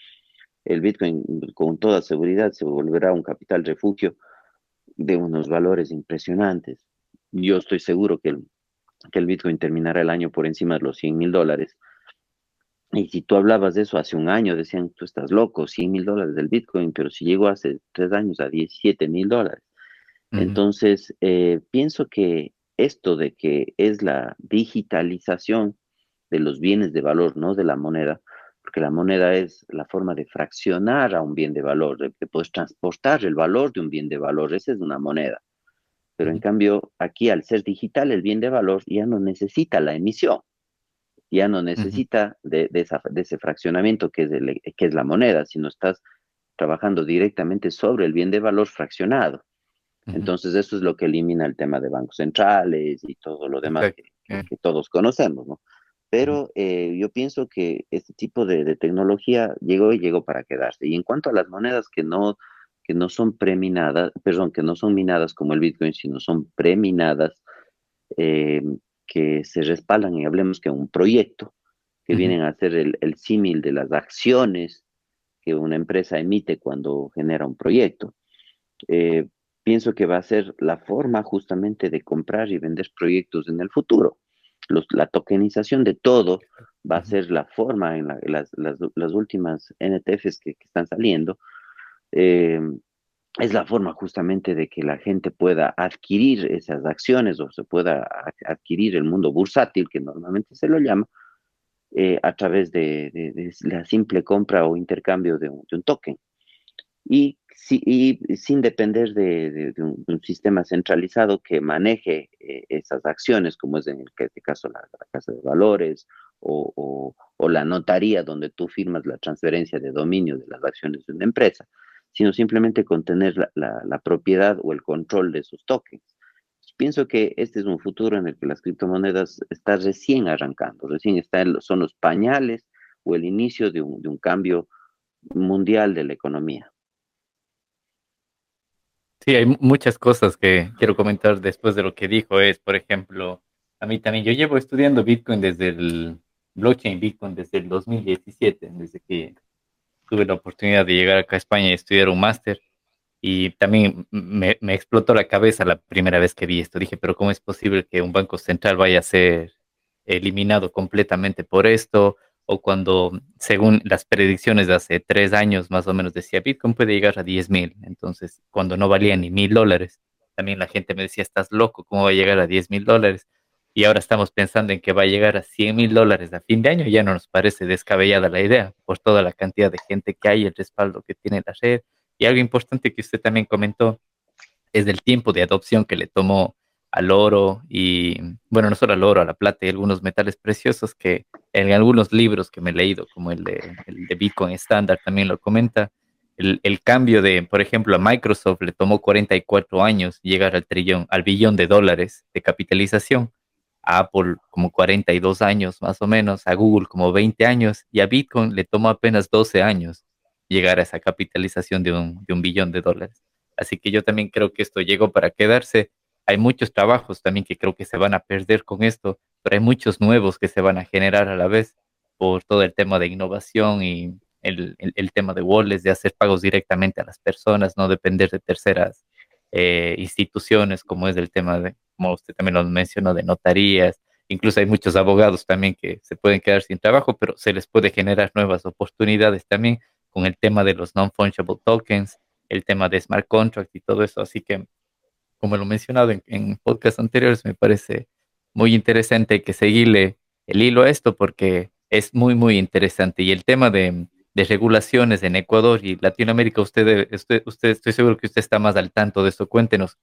El Bitcoin con toda seguridad se volverá un capital refugio de unos valores impresionantes. Yo estoy seguro que el, que el Bitcoin terminará el año por encima de los 100 mil dólares. Y si tú hablabas de eso hace un año, decían, tú estás loco, 100 mil dólares del Bitcoin, pero si llegó hace tres años a 17 mil dólares. Entonces, eh, pienso que esto de que es la digitalización de los bienes de valor, no de la moneda, porque la moneda es la forma de fraccionar a un bien de valor, de, poder transportar el valor de un bien de valor, esa es una moneda. Pero en cambio, aquí al ser digital, el bien de valor ya no necesita la emisión, ya no necesita de, ese fraccionamiento que es, que es la moneda, sino estás trabajando directamente sobre el bien de valor fraccionado. Entonces, eso es lo que elimina el tema de bancos centrales y todo lo demás que, que, todos conocemos, ¿no? Pero eh, yo pienso que este tipo de, tecnología llegó y llegó para quedarse. Y en cuanto a las monedas que no, que no son preminadas, perdón, que no son minadas como el Bitcoin, sino son preminadas, eh, que se respaldan y hablemos que un proyecto, que vienen a ser el, el símil de las acciones que una empresa emite cuando genera un proyecto. Eh, pienso que va a ser la forma justamente de comprar y vender proyectos en el futuro la tokenización de todo va a ser la forma en las, las, últimas NTFs que, están saliendo. Eh, es la forma justamente de que la gente pueda adquirir esas acciones o se pueda adquirir el mundo bursátil, que normalmente se lo llama, eh, a través de, la simple compra o intercambio de un, token. Y sin depender de, un, sistema centralizado que maneje eh, esas acciones, como es en este caso la, Casa de Valores o, la notaría donde tú firmas la transferencia de dominio de las acciones de una empresa, sino simplemente contener la, la propiedad o el control de esos tokens. Pienso que este es un futuro en el que las criptomonedas están recién arrancando, recién están, son los pañales o el inicio de un, de un cambio mundial de la economía. Sí, hay muchas cosas que quiero comentar después de lo que dijo. Es, por ejemplo, a mí también, yo llevo estudiando Bitcoin desde el blockchain Bitcoin desde el 2017, desde que tuve la oportunidad de llegar acá a España y estudiar un máster. Y también me, explotó la cabeza la primera vez que vi esto. Dije, pero ¿cómo es posible que un banco central vaya a ser eliminado completamente por esto? O cuando, según las predicciones de hace tres años, más o menos decía, Bitcoin puede llegar a 10 mil. Entonces, cuando no valía ni mil dólares, también la gente me decía, estás loco, ¿cómo va a llegar a 10 mil dólares? Y ahora estamos pensando en que va a llegar a 100 mil dólares a fin de año, ya no nos parece descabellada la idea por toda la cantidad de gente que hay, el respaldo que tiene la red. Y algo importante que usted también comentó es del tiempo de adopción que le tomó al oro y, bueno, no solo al oro, a la plata y algunos metales preciosos que en algunos libros que me he leído, como el de, el de Bitcoin Standard, también lo comenta. El, el, cambio de, por ejemplo, a Microsoft le tomó 44 años llegar al trillón, al billón de dólares de capitalización a Apple como 42 años más o menos, a Google como 20 años y a Bitcoin le tomó apenas 12 años llegar a esa capitalización de un, de un billón de dólares. Así que yo también creo que esto llegó para quedarse. Hay muchos trabajos también que creo que se van a perder con esto, pero hay muchos nuevos que se van a generar a la vez por todo el tema de innovación y el, el, el tema de wallets, de hacer pagos directamente a las personas, no depender de terceras eh, instituciones, como es el tema de, como usted también lo mencionó, de notarías. Incluso hay muchos abogados también que se pueden quedar sin trabajo, pero se les puede generar nuevas oportunidades también con el tema de los non-fungible tokens, el tema de smart contracts y todo eso. Así que, como lo he mencionado en, en podcasts anteriores, me parece muy interesante que seguirle el hilo a esto porque es muy, muy interesante. Y el tema de, de regulaciones en Ecuador y Latinoamérica, usted, usted, usted, estoy seguro que usted está más al tanto de eso. Cuéntenos,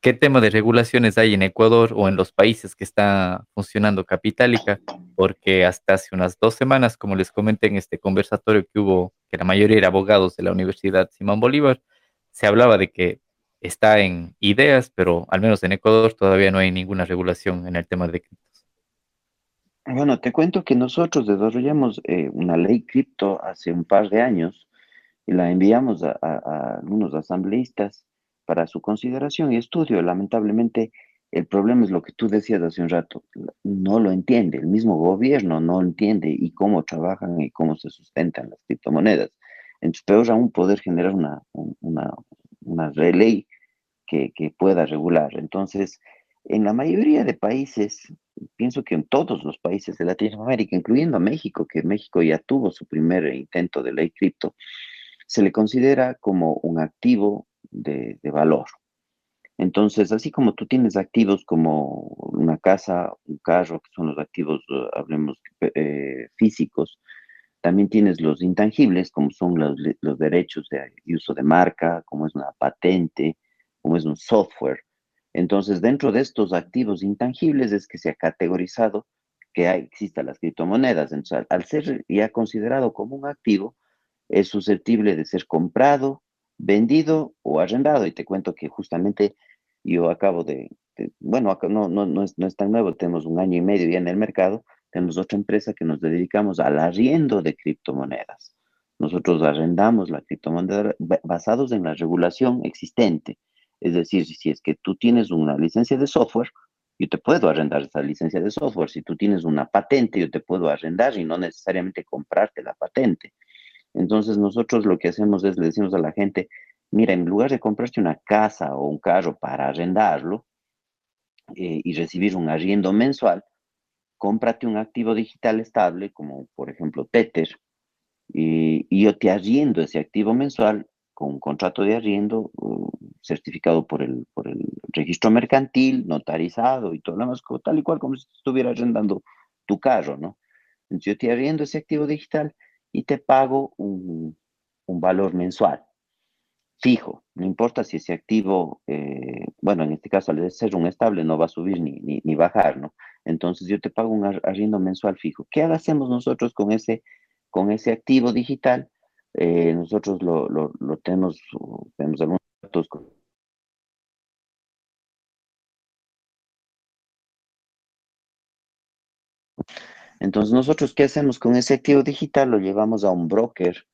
¿qué tema de regulaciones hay en Ecuador o en los países que está funcionando Capitalica? Porque hasta hace unas dos semanas, como les comenté en este conversatorio que hubo, que la mayoría era abogados de la Universidad Simón Bolívar, se hablaba de que está en ideas, pero al menos en Ecuador todavía no hay ninguna regulación en el tema de criptos. Bueno, te cuento que nosotros desarrollamos eh, una ley cripto hace un par de años y la enviamos a, algunos asambleístas para su consideración y estudio. Lamentablemente, el problema es lo que tú decías hace un rato, no lo entiende, el mismo gobierno no entiende y cómo trabajan y cómo se sustentan las criptomonedas. Entonces, peor aún poder generar una, una, una ley que, que pueda regular. Entonces, en la mayoría de países, pienso que en todos los países de Latinoamérica, incluyendo México, que México ya tuvo su primer intento de ley cripto, se le considera como un activo de, valor. Entonces, así como tú tienes activos como una casa, un carro, que son los activos, uh, hablemos, eh, físicos, también tienes los intangibles, como son los, derechos de uso de marca, como es una patente, como es un software. Entonces, dentro de estos activos intangibles es que se ha categorizado que hay, existen las criptomonedas. Entonces, al ser ya considerado como un activo, es susceptible de ser comprado, vendido o arrendado. Y te cuento que justamente yo acabo de, bueno, no, no, no, es, no es tan nuevo, tenemos un año y medio ya en el mercado, tenemos otra empresa que nos dedicamos al arriendo de criptomonedas. Nosotros arrendamos la criptomoneda basados en la regulación existente. Es decir, si es que tú tienes una licencia de software, yo te puedo arrendar esa licencia de software. Si tú tienes una patente, yo te puedo arrendar y no necesariamente comprarte la patente. Entonces nosotros lo que hacemos es le decimos a la gente, mira, en lugar de comprarte una casa o un carro para arrendarlo eh, y recibir un arriendo mensual, cómprate un activo digital estable, como por ejemplo Tether, y, yo te arriendo ese activo mensual con un contrato de arriendo uh, certificado por el, por el registro mercantil, notarizado y todo lo demás, tal y cual como si estuviera arrendando tu carro, ¿no? Entonces yo te arriendo ese activo digital y te pago un, un valor mensual fijo, no importa si ese activo, eh, bueno, en este caso al ser un estable no va a subir ni, ni, ni, bajar, ¿no? Entonces yo te pago un arriendo mensual fijo. ¿Qué hacemos nosotros con ese, con ese activo digital? Eh, nosotros lo, lo, lo, tenemos, tenemos algunos datos. Entonces, nosotros, ¿qué hacemos con ese activo digital? Lo llevamos a un broker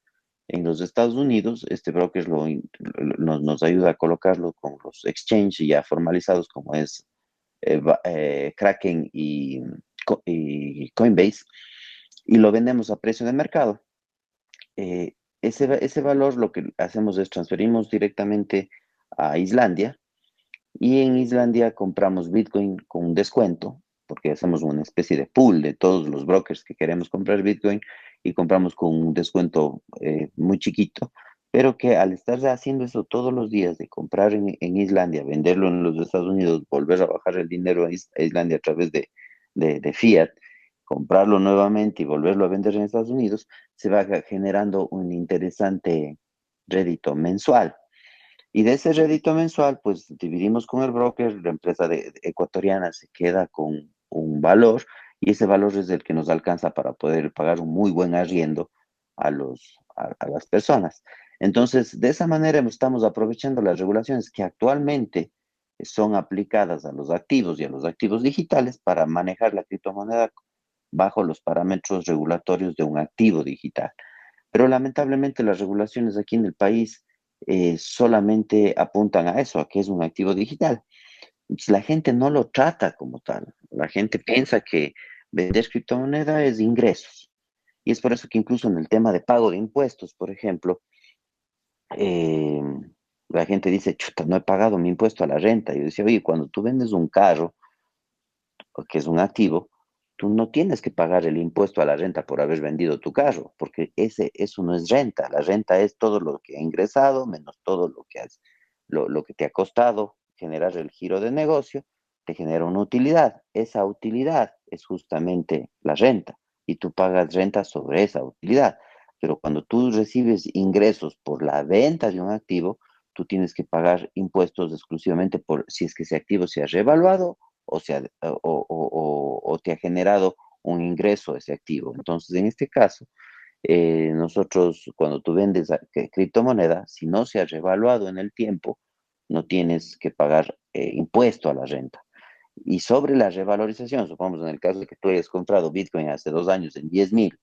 en los Estados Unidos, este broker nos, ayuda a colocarlo con los exchanges ya formalizados como es eh, eh, Kraken y, Coinbase y lo vendemos a precio de mercado. Eh, ese, ese valor lo que hacemos es transferimos directamente a Islandia y en Islandia compramos Bitcoin con un descuento porque hacemos una especie de pool de todos los brokers que queremos comprar Bitcoin y compramos con un descuento eh, muy chiquito, pero que al estar haciendo eso todos los días, de comprar en, Islandia, venderlo en los Estados Unidos, volver a bajar el dinero a Islandia a través de, de, fiat, comprarlo nuevamente y volverlo a vender en Estados Unidos, se va generando un interesante rédito mensual. Y de ese rédito mensual, pues dividimos con el broker, la empresa de, ecuatoriana se queda con un valor y ese valor es el que nos alcanza para poder pagar un muy buen arriendo a, los, a, las personas. Entonces, de esa manera estamos aprovechando las regulaciones que actualmente son aplicadas a los activos y a los activos digitales para manejar la criptomoneda bajo los parámetros regulatorios de un activo digital. Pero lamentablemente las regulaciones aquí en el país eh, solamente apuntan a eso, a que es un activo digital. La gente no lo trata como tal. La gente piensa que vender criptomoneda es ingresos. Y es por eso que incluso en el tema de pago de impuestos, por ejemplo, eh, la gente dice, chuta, no he pagado mi impuesto a la renta. Y yo decía, oye, cuando tú vendes un carro, que es un activo, tú no tienes que pagar el impuesto a la renta por haber vendido tu carro, porque ese, eso no es renta. La renta es todo lo que ha ingresado menos todo lo que, has, lo, lo que te ha costado generar el giro de negocio, te genera una utilidad. Esa utilidad es justamente la renta y tú pagas renta sobre esa utilidad. Pero cuando tú recibes ingresos por la venta de un activo, tú tienes que pagar impuestos exclusivamente por si es que ese activo se ha revaluado o, o, te ha generado un ingreso ese activo. Entonces, en este caso, eh, nosotros cuando tú vendes criptomoneda, si no se ha revaluado en el tiempo, no tienes que pagar eh, impuesto a la renta. Y sobre la revalorización, supongamos en el caso de que tú hayas comprado Bitcoin hace dos años en 10 mil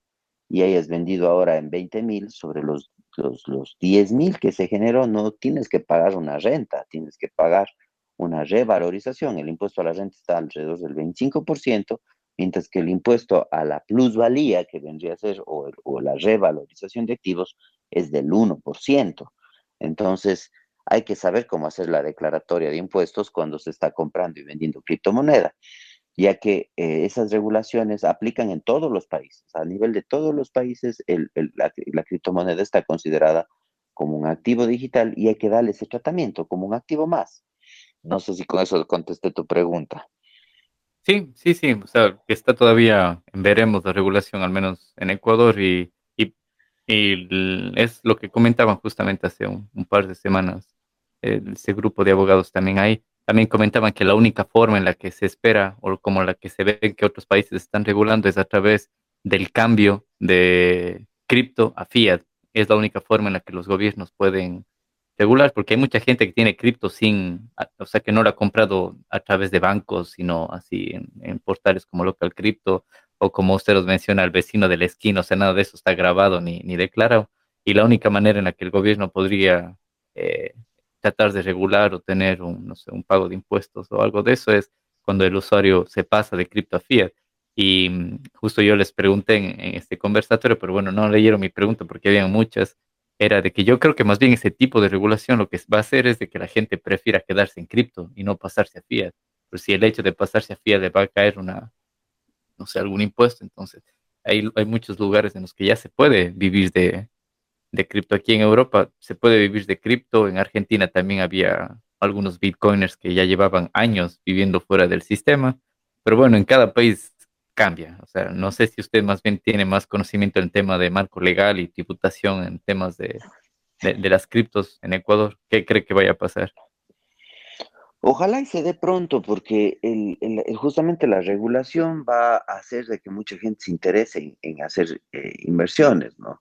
y hayas vendido ahora en 20 mil, sobre los, los, los 10 mil que se generó, no tienes que pagar una renta, tienes que pagar una revalorización. El impuesto a la renta está alrededor del 25%, mientras que el impuesto a la plusvalía, que vendría a ser, o, o la revalorización de activos, es del 1%. Entonces, hay que saber cómo hacer la declaratoria de impuestos cuando se está comprando y vendiendo criptomoneda, ya que eh, esas regulaciones aplican en todos los países. A nivel de todos los países, la, criptomoneda está considerada como un activo digital y hay que darle ese tratamiento como un activo más. No sé si con eso contesté tu pregunta. Sí, sí, sí. O sea, está todavía, veremos la regulación, al menos en Ecuador, y, es lo que comentaban justamente hace un par de semanas ese grupo de abogados también hay, también comentaban que la única forma en la que se espera o como la que se ve que otros países están regulando es a través del cambio de cripto a fiat. Es la única forma en la que los gobiernos pueden regular, porque hay mucha gente que tiene cripto sin, o sea, que no lo ha comprado a través de bancos, sino así en, portales como Local Crypto o como usted nos menciona, el vecino de la esquina, o sea, nada de eso está grabado ni, ni declarado. Y la única manera en la que el gobierno podría eh, tratar de regular o tener un, no sé, un pago de impuestos o algo de eso es cuando el usuario se pasa de cripto a fiat. Y mm, justo yo les pregunté en, este conversatorio, pero bueno, no leyeron mi pregunta porque había muchas, era de que yo creo que más bien ese tipo de regulación lo que va a hacer es de que la gente prefiera quedarse en cripto y no pasarse a fiat. Pero si el hecho de pasarse a fiat le va a caer una, no sé, algún impuesto, entonces hay, hay muchos lugares en los que ya se puede vivir de, de cripto. Aquí en Europa se puede vivir de cripto, en Argentina también había algunos bitcoiners que ya llevaban años viviendo fuera del sistema, pero bueno, en cada país cambia. O sea, no sé si usted más bien tiene más conocimiento en tema de marco legal y tributación en temas de, de, las criptos en Ecuador. ¿Qué cree que vaya a pasar? Ojalá y se dé pronto, porque el, justamente la regulación va a hacer de que mucha gente se interese en, hacer eh, inversiones, ¿no?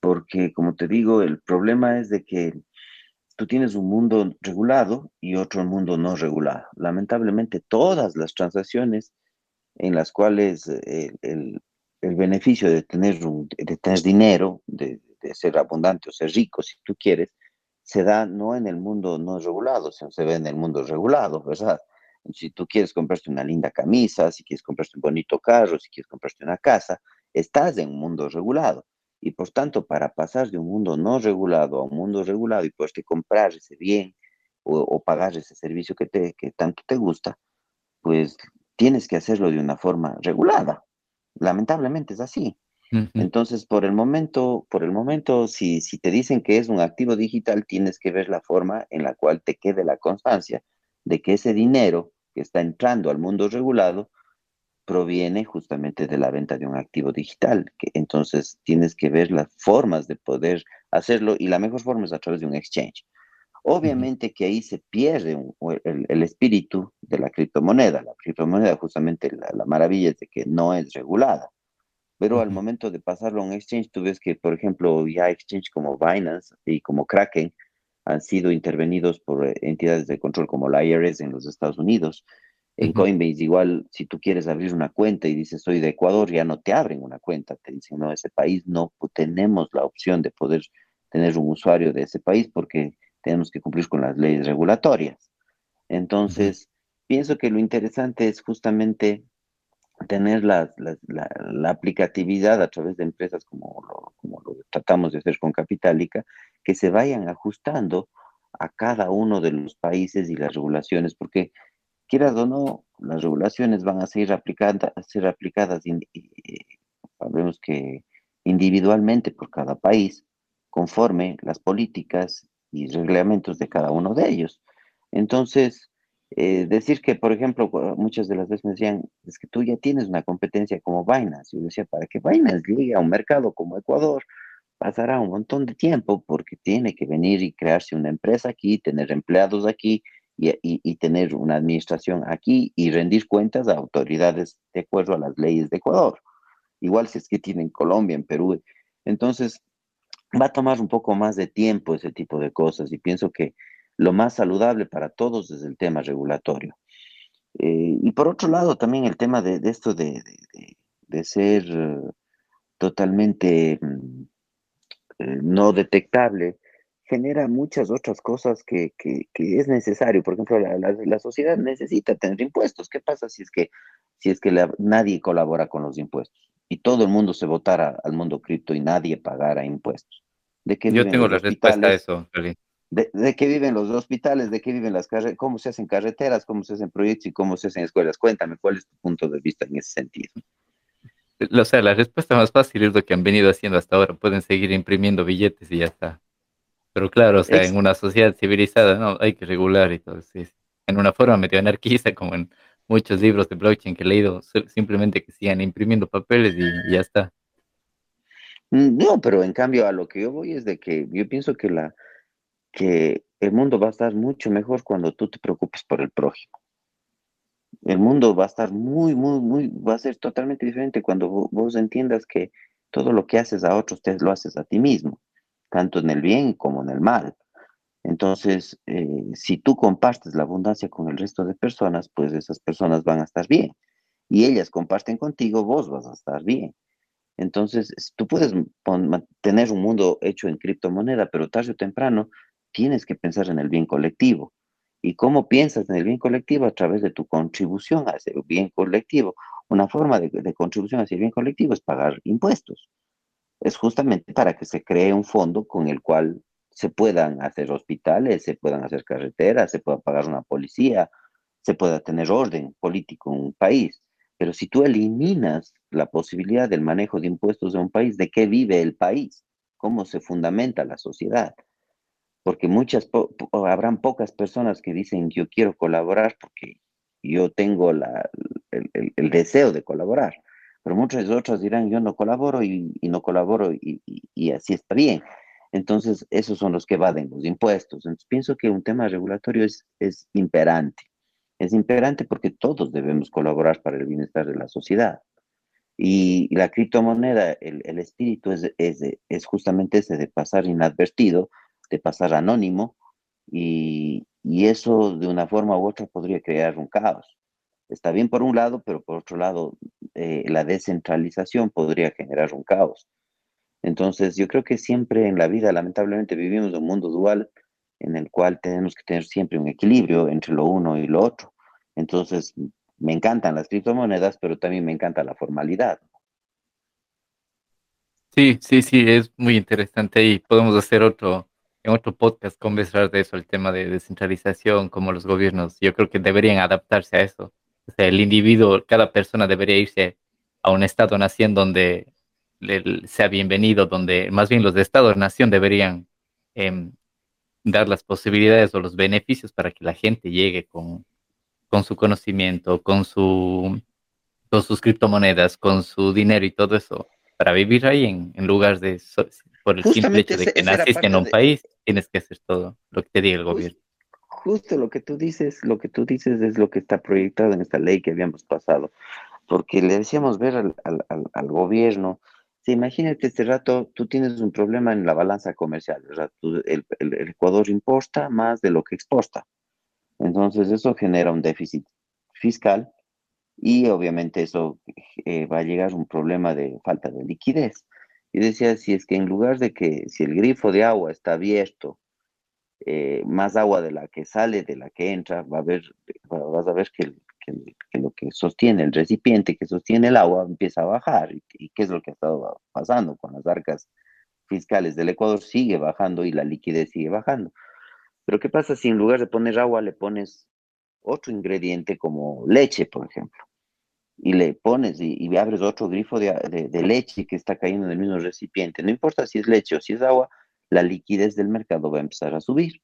Porque como te digo, el problema es de que tú tienes un mundo regulado y otro mundo no regulado. Lamentablemente, todas las transacciones en las cuales el, beneficio de tener, de dinero, de ser abundante o ser rico, si tú quieres, se da no en el mundo no regulado, sino se ve en el mundo regulado, ¿verdad? Si tú quieres comprarte una linda camisa, si quieres comprarte un bonito carro, si quieres comprarte una casa, estás en un mundo regulado. Y por tanto, para pasar de un mundo no regulado a un mundo regulado y poderte comprar ese bien o, pagar ese servicio que, te, que tanto te gusta, pues tienes que hacerlo de una forma regulada. Lamentablemente es así. Entonces, por el momento, por el momento, si, si te dicen que es un activo digital, tienes que ver la forma en la cual te quede la constancia de que ese dinero que está entrando al mundo regulado proviene justamente de la venta de un activo digital. Que entonces tienes que ver las formas de poder hacerlo y la mejor forma es a través de un exchange. Obviamente que ahí se pierde el, espíritu de la criptomoneda. La criptomoneda justamente la, maravilla es de que no es regulada. Pero al momento de pasarlo a un exchange, tú ves que, por ejemplo, ya exchange como Binance y como Kraken han sido intervenidos por eh, entidades de control como la IRS en los Estados Unidos. En Coinbase igual, si tú quieres abrir una cuenta y dices soy de Ecuador, ya no te abren una cuenta, te dicen no, ese país no tenemos la opción de poder tener un usuario de ese país porque tenemos que cumplir con las leyes regulatorias. Entonces, pienso que lo interesante es justamente tener la, aplicatividad a través de empresas como lo, como lo tratamos de hacer con Capitalica, que se vayan ajustando a cada uno de los países y las regulaciones, porque quieras o no, las regulaciones van a seguir aplicadas, ser aplicadas, sabemos que individualmente por cada país, conforme las políticas y reglamentos de cada uno de ellos. Entonces, eh, decir que, por ejemplo, muchas de las veces me decían, es que tú ya tienes una competencia como Binance. Yo decía, para que Binance llegue a un mercado como Ecuador, pasará un montón de tiempo porque tiene que venir y crearse una empresa aquí, tener empleados aquí y, tener una administración aquí y rendir cuentas a autoridades de acuerdo a las leyes de Ecuador. Igual si es que tienen Colombia, en Perú. Entonces, va a tomar un poco más de tiempo ese tipo de cosas y pienso que lo más saludable para todos es el tema regulatorio. Eh, y por otro lado, también el tema de, esto de, ser eh, totalmente mm, eh, no detectable genera muchas otras cosas que, es necesario. Por ejemplo, la, sociedad necesita tener impuestos. ¿Qué pasa si es que, si es que nadie colabora con los impuestos? y todo el mundo se votara al mundo cripto y nadie pagara impuestos. ¿De qué Yo tengo la respuesta a eso, de, de, qué viven los hospitales? ¿De qué viven las carreteras? ¿Cómo se hacen carreteras? ¿Cómo se hacen proyectos? ¿Y cómo se hacen escuelas? Cuéntame, ¿cuál es tu punto de vista en ese sentido? O sea, la respuesta más fácil es lo que han venido haciendo hasta ahora. Pueden seguir imprimiendo billetes y ya está. Pero claro, o sea, en una sociedad civilizada, no, hay que regular y todo. Sí, En una forma medio anarquista, como en muchos libros de blockchain que he leído, simplemente que sigan imprimiendo papeles y, ya está. Mm, no, pero en cambio a lo que yo voy es de que yo pienso que la que el mundo va a estar mucho mejor cuando tú te preocupes por el prójimo. El mundo va a estar muy, muy, muy, va a ser totalmente diferente cuando vos, entiendas que todo lo que haces a otros te lo haces a ti mismo, tanto en el bien como en el mal. Entonces, eh, si tú compartes la abundancia con el resto de personas, pues esas personas van a estar bien. Y ellas comparten contigo, vos vas a estar bien. Entonces, tú puedes tener un mundo hecho en criptomoneda, pero tarde o temprano tienes que pensar en el bien colectivo. ¿Y cómo piensas en el bien colectivo? A través de tu contribución a ese bien colectivo. Una forma de, de contribución hacia el bien colectivo es pagar impuestos. Es justamente para que se cree un fondo con el cual se puedan hacer hospitales, se puedan hacer carreteras, se pueda pagar una policía, se pueda tener orden político en un país. Pero si tú eliminas la posibilidad del manejo de impuestos de un país, ¿de qué vive el país? ¿Cómo se fundamenta la sociedad? Porque muchas, habrán pocas personas que dicen yo quiero colaborar porque yo tengo la, el, deseo de colaborar. Pero muchas otras dirán yo no colaboro y, no colaboro y, así está bien. Entonces, esos son los que evaden los impuestos. Entonces, pienso que un tema regulatorio es, imperante. Es imperante porque todos debemos colaborar para el bienestar de la sociedad. Y la criptomoneda, el, el espíritu es, es, es, justamente ese de pasar inadvertido, de pasar anónimo, y, eso de una forma u otra podría crear un caos. Está bien por un lado, pero por otro lado, eh, la descentralización podría generar un caos Entonces, yo creo que siempre en la vida, lamentablemente, vivimos un mundo dual en el cual tenemos que tener siempre un equilibrio entre lo uno y lo otro. Entonces, me encantan las criptomonedas, pero también me encanta la formalidad. Sí, sí, sí, es muy interesante y podemos hacer otro, en otro podcast conversar de eso, el tema de descentralización, como los gobiernos, yo creo que deberían adaptarse a eso. O sea, el individuo, cada persona debería irse a un estado-nación donde sea bienvenido, donde más bien los de estado-nación deberían em, dar las posibilidades o los beneficios para que la gente llegue con, con su conocimiento, con, su, con sus criptomonedas, con su dinero y todo eso, para vivir ahí en, en lugar de, por el simple hecho de que naciste en un país, tienes que hacer todo lo que te diga el gobierno. Justo lo que tú dices, lo que tú dices es lo que está proyectado en esta ley que habíamos pasado, porque le decíamos ver al, al, al, gobierno, si imagínate este rato, tú tienes un problema en la balanza comercial, el, Ecuador importa más de lo que exporta, entonces eso genera un déficit fiscal y obviamente eso eh, va a llegar a un problema de falta de liquidez. Y decía, si es que en lugar de que, si el grifo de agua está abierto, eh, más agua de la que sale, de la que entra, va a ver, vas a ver que, lo que sostiene el recipiente, que sostiene el agua, empieza a bajar. ¿Y, y qué es lo que ha estado pasando con las arcas fiscales del Ecuador? Sigue bajando y la liquidez sigue bajando. Pero ¿qué pasa si en lugar de poner agua le pones otro ingrediente como leche, por ejemplo? y le pones y, abres otro grifo de, leche que está cayendo en el mismo recipiente, no importa si es leche o si es agua, la liquidez del mercado va a empezar a subir.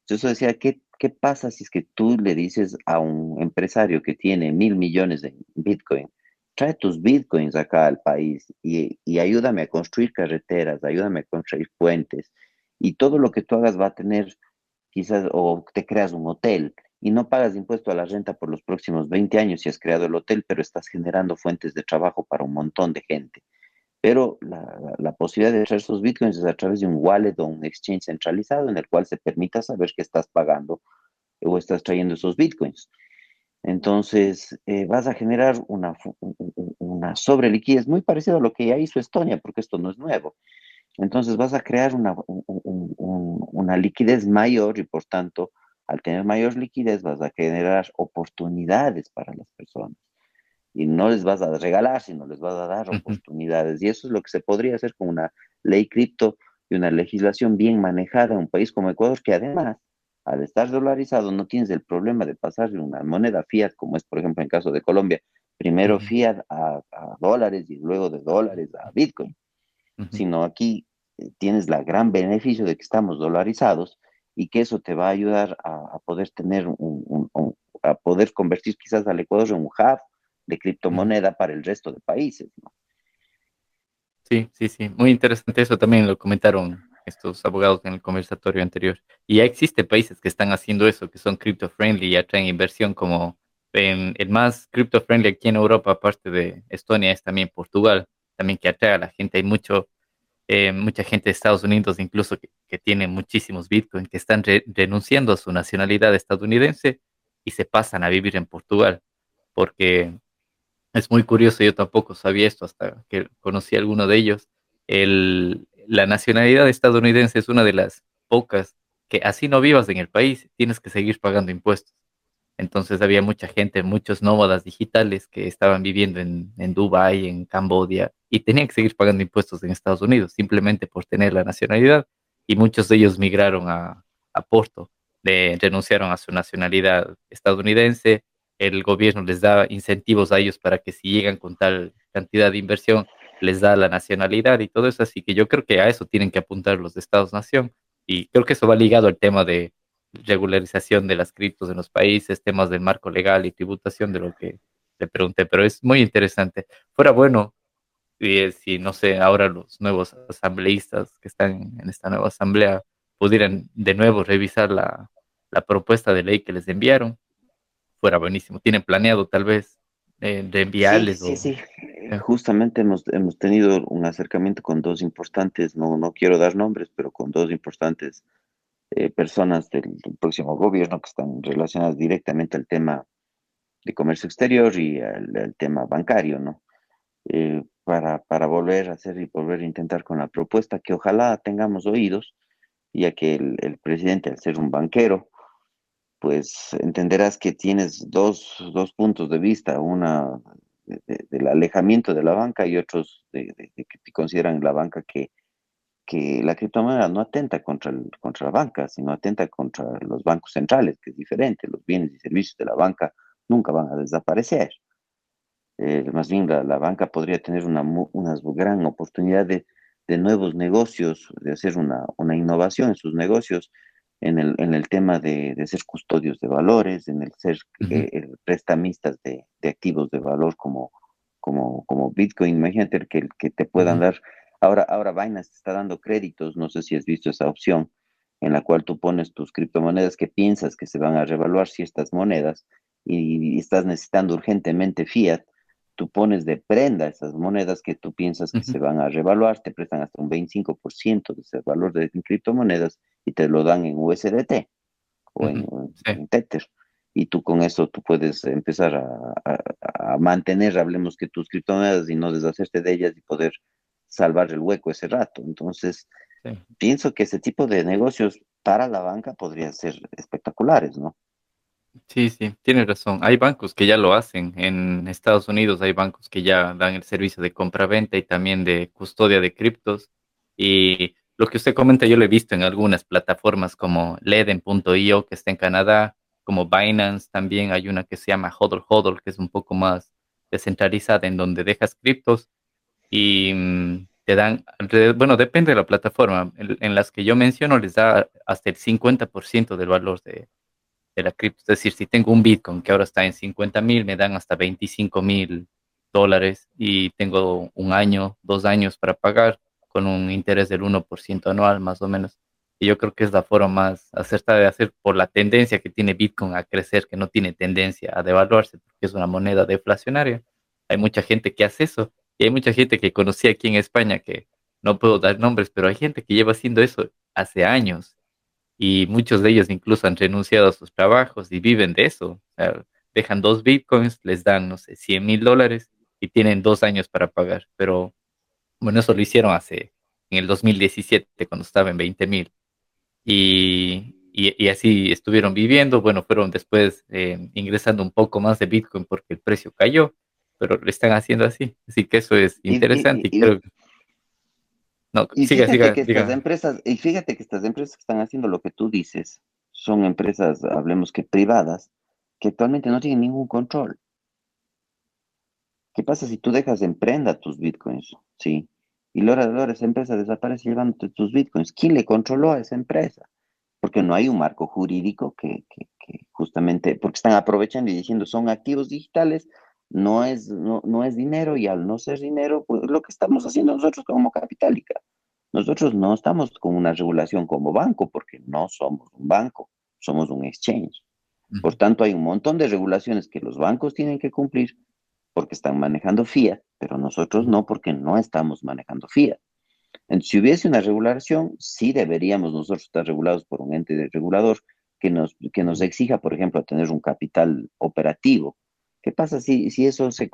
Entonces decía, ¿qué, ¿qué pasa si es que tú le dices a un empresario que tiene mil millones de Bitcoin, trae tus Bitcoins acá al país y, y ayúdame a construir carreteras, ayúdame a construir puentes y todo lo que tú hagas va a tener quizás, o te creas un hotel y no pagas impuesto a la renta por los próximos 20 años si has creado el hotel, pero estás generando fuentes de trabajo para un montón de gente. Pero la, posibilidad de traer esos bitcoins es a través de un wallet o un exchange centralizado en el cual se permita saber que estás pagando o estás trayendo esos bitcoins. Entonces, eh, vas a generar una, una sobreliquidez muy parecida a lo que ya hizo Estonia, porque esto no es nuevo. Entonces, vas a crear una liquidez mayor y, por tanto, al tener mayor liquidez vas a generar oportunidades para las personas. Y no les vas a regalar, sino les vas a dar oportunidades. Y eso es lo que se podría hacer con una ley cripto y una legislación bien manejada en un país como Ecuador, que además, al estar dolarizado, no tienes el problema de pasar de una moneda fiat, como es, por ejemplo, en el caso de Colombia, primero fiat a, dólares y luego de dólares a Bitcoin, sino aquí eh, tienes la gran beneficio de que estamos dolarizados y que eso te va a ayudar a, poder tener un, a poder convertir quizás al Ecuador en un hub de criptomoneda para el resto de países. Sí, sí, sí, muy interesante eso también lo comentaron estos abogados en el conversatorio anterior. Y ya existen países que están haciendo eso, que son crypto friendly y atraen inversión como en, el más crypto friendly aquí en Europa, aparte de Estonia, es también Portugal, también que atrae a la gente. Hay mucho eh, mucha gente de Estados Unidos incluso que, tiene muchísimos Bitcoin, que están renunciando a su nacionalidad estadounidense y se pasan a vivir en Portugal, porque es muy curioso, yo tampoco sabía esto hasta que conocí a alguno de ellos. El, la nacionalidad estadounidense es una de las pocas que así no vivas en el país, tienes que seguir pagando impuestos. Entonces había mucha gente, muchos nómadas digitales que estaban viviendo en, en Dubái, en Cambodia, y tenían que seguir pagando impuestos en Estados Unidos simplemente por tener la nacionalidad. Y muchos de ellos migraron a, a Porto, de, renunciaron a su nacionalidad estadounidense. El gobierno les da incentivos a ellos para que si llegan con tal cantidad de inversión, les da la nacionalidad y todo eso. Así que yo creo que a eso tienen que apuntar los Estados-nación. Y creo que eso va ligado al tema de regularización de las criptos en los países, temas del marco legal y tributación de lo que le pregunté, pero es muy interesante. Fuera bueno y si, no sé, ahora los nuevos asambleístas que están en esta nueva asamblea pudieran de nuevo revisar la propuesta de ley que les enviaron, fuera buenísimo. ¿Tienen planeado tal vez eh, de enviarles? Sí, sí, sí. Justamente hemos, hemos tenido un acercamiento con dos importantes, no, no quiero dar nombres, pero con dos importantes eh, personas del, próximo gobierno que están relacionadas directamente al tema de comercio exterior y al, tema bancario, ¿no? Eh, para, para volver a hacer y volver a intentar con la propuesta, que ojalá tengamos oídos, ya que el, el presidente, al ser un banquero, pues entenderás que tienes dos, dos puntos de vista, una del alejamiento de la banca y otros de, que consideran la banca que, que la criptomoneda no atenta contra, el, contra la banca, sino atenta contra los bancos centrales, que es diferente. Los bienes y servicios de la banca nunca van a desaparecer. Eh, más bien la, la, banca podría tener una, una gran oportunidad de, de, nuevos negocios, de hacer una, una innovación en sus negocios, en el, en el tema de, de, ser custodios de valores, en el ser eh, prestamistas de, de, activos de valor como, como, como Bitcoin. Imagínate que, que te puedan dar, ahora, ahora Binance está dando créditos, no sé si has visto esa opción, en la cual tú pones tus criptomonedas que piensas que se van a revaluar ciertas monedas y, y estás necesitando urgentemente fiat, tú pones de prenda esas monedas que tú piensas que se van a revaluar, te prestan hasta un 25% de ese valor de criptomonedas y te lo dan en USDT o en, Tether. Y tú con eso tú puedes empezar a, mantener, hablemos que tus criptomonedas y no deshacerte de ellas y poder salvar el hueco ese rato. Entonces, pienso que ese tipo de negocios para la banca podrían ser espectaculares, ¿no? Sí, sí, tienes razón. Hay bancos que ya lo hacen. En Estados Unidos hay bancos que ya dan el servicio de compra-venta y también de custodia de criptos. Y lo que usted comenta yo lo he visto en algunas plataformas como Leden.io, que está en Canadá, como Binance también hay una que se llama Hodl Hodl, que es un poco más descentralizada, en donde dejas criptos y mm, te dan, bueno, depende de la plataforma. En, las que yo menciono les da hasta el 50% del valor de, de la cripto. Es decir, si tengo un Bitcoin que ahora está en 50 mil, me dan hasta 25 mil dólares y tengo un año, dos años para pagar con un interés del 1% anual más o menos. Y yo creo que es la forma más acertada de hacer por la tendencia que tiene Bitcoin a crecer, que no tiene tendencia a devaluarse, porque es una moneda deflacionaria. Hay mucha gente que hace eso y hay mucha gente que conocí aquí en España que no puedo dar nombres, pero hay gente que lleva haciendo eso hace años y muchos de ellos incluso han renunciado a sus trabajos y viven de eso. dejan dos bitcoins, les dan, no sé, 100 mil dólares y tienen dos años para pagar. Pero bueno, eso lo hicieron hace, en el 2017, cuando estaba en 20 mil. Y, y, así estuvieron viviendo. Bueno, fueron después eh, ingresando un poco más de bitcoin porque el precio cayó, pero lo están haciendo así. Así que eso es interesante y, creo que y fíjate que estas empresas, y fíjate que estas empresas que están haciendo lo que tú dices, son empresas, hablemos que privadas, que actualmente no tienen ningún control. ¿Qué pasa si tú dejas en prenda tus bitcoins? Sí. Y luego de esa empresa desaparece llevándote tus bitcoins. ¿Quién le controló a esa empresa? Porque no hay un marco jurídico que, que, que justamente, porque están aprovechando y diciendo son activos digitales, no es, no, no, es dinero y al no ser dinero, pues lo que estamos haciendo nosotros como Capitálica. Nosotros no estamos con una regulación como banco porque no somos un banco, somos un exchange. Por tanto, hay un montón de regulaciones que los bancos tienen que cumplir porque están manejando fiat, pero nosotros no porque no estamos manejando fiat. Entonces, si hubiese una regulación, sí deberíamos nosotros estar regulados por un ente regulador que nos, que nos exija, por ejemplo, tener un capital operativo ¿Qué pasa si, si esos, eh,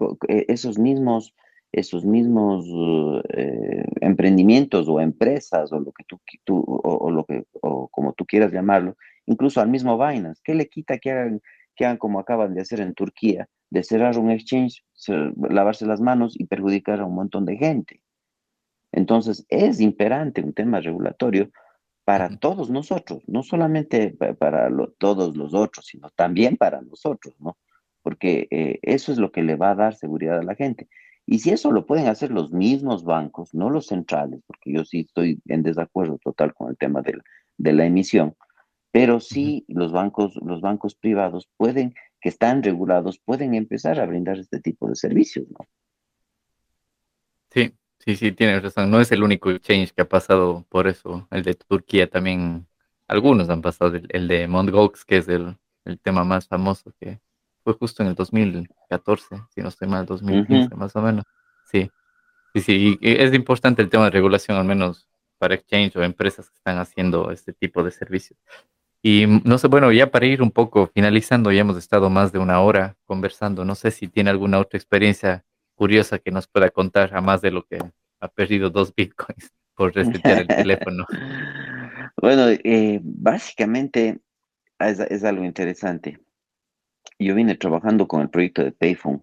esos mismos, esos mismos eh, emprendimientos o empresas o lo que tú, tú o, lo que, o como tú quieras llamarlo, incluso al mismo Binance, ¿qué le quita que hagan, que hagan como acaban de hacer en Turquía, de cerrar un exchange, lavarse las manos y perjudicar a un montón de gente? Entonces, es imperante un tema regulatorio para todos nosotros, no solamente para todos los otros, sino también para nosotros, ¿no? porque eh, eso es lo que le va a dar seguridad a la gente. Y si eso lo pueden hacer los mismos bancos, no los centrales, porque yo sí estoy en desacuerdo total con el tema de la, de la emisión, pero sí los bancos, los bancos privados pueden, que están regulados, pueden empezar a brindar este tipo de servicios, ¿no? Sí, sí, sí, tienes razón. No es el único exchange que ha pasado por eso. El de Turquía también, algunos han pasado. El, de Mt. Gox, que es el, el tema más famoso que, fue justo en el 2014, si no estoy mal, 2015 más o menos. Sí, sí, sí, es importante el tema de regulación, al menos para exchange o empresas que están haciendo este tipo de servicios. Y no sé, bueno, ya para ir un poco finalizando, ya hemos estado más de una hora conversando. No sé si tiene alguna otra experiencia curiosa que nos pueda contar, a más de lo que ha perdido dos bitcoins por resetear el teléfono. Bueno, eh, básicamente es, es, algo interesante. Yo vine trabajando con el proyecto de Payphone,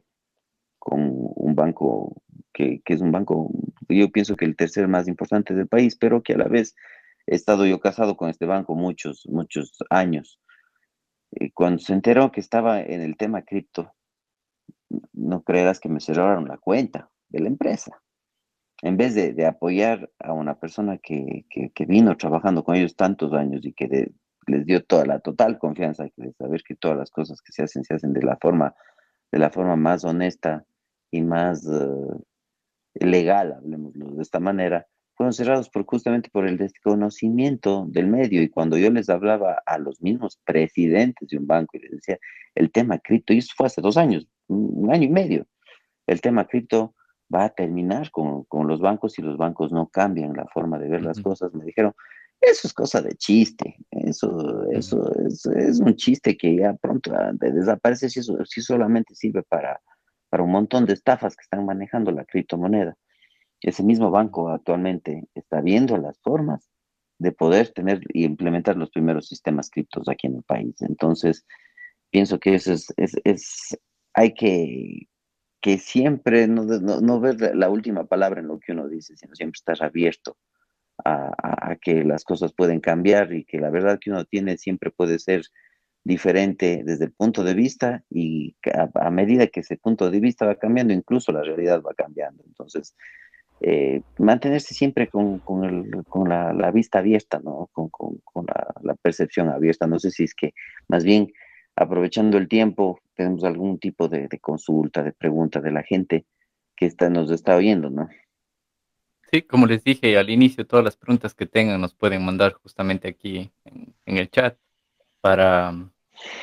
con un banco que, que, es un banco, yo pienso que el tercer más importante del país, pero que a la vez he estado yo casado con este banco muchos, muchos años. Y cuando se enteró que estaba en el tema cripto, no creerás que me cerraron la cuenta de la empresa en vez de, apoyar a una persona que, vino trabajando con ellos tantos años y que les dio toda la total confianza de saber que todas las cosas que se hacen se hacen de la forma, de la forma más honesta y más eh, legal, hablemoslo de esta manera, fueron cerrados por, justamente por el desconocimiento del medio. Y cuando yo les hablaba a los mismos presidentes de un banco y les decía el tema cripto, y eso fue hace dos años, un año y medio, el tema cripto va a terminar con, los bancos si los bancos no cambian la forma de ver las cosas. Me dijeron, eso es cosa de chiste, eso, eso es, un chiste que ya pronto ah, desaparece si, eso, si solamente sirve para, para un montón de estafas que están manejando la criptomoneda. Ese mismo banco actualmente está viendo las formas de poder tener y implementar los primeros sistemas criptos aquí en el país. Entonces, pienso que eso es, es, es hay que que siempre no, no, ver la última palabra en lo que uno dice, sino siempre estar abierto a, que las cosas pueden cambiar y que la verdad que uno tiene siempre puede ser diferente desde el punto de vista y a, medida que ese punto de vista va cambiando, incluso la realidad va cambiando. Entonces, eh, mantenerse siempre con, con, la, vista abierta, ¿no? con, la, la, percepción abierta. No sé si es que más bien aprovechando el tiempo, tenemos algún tipo de, consulta, de pregunta de la gente que está, nos está oyendo, ¿no? Sí, como les dije al inicio, todas las preguntas que tengan nos pueden mandar justamente aquí en, el chat para,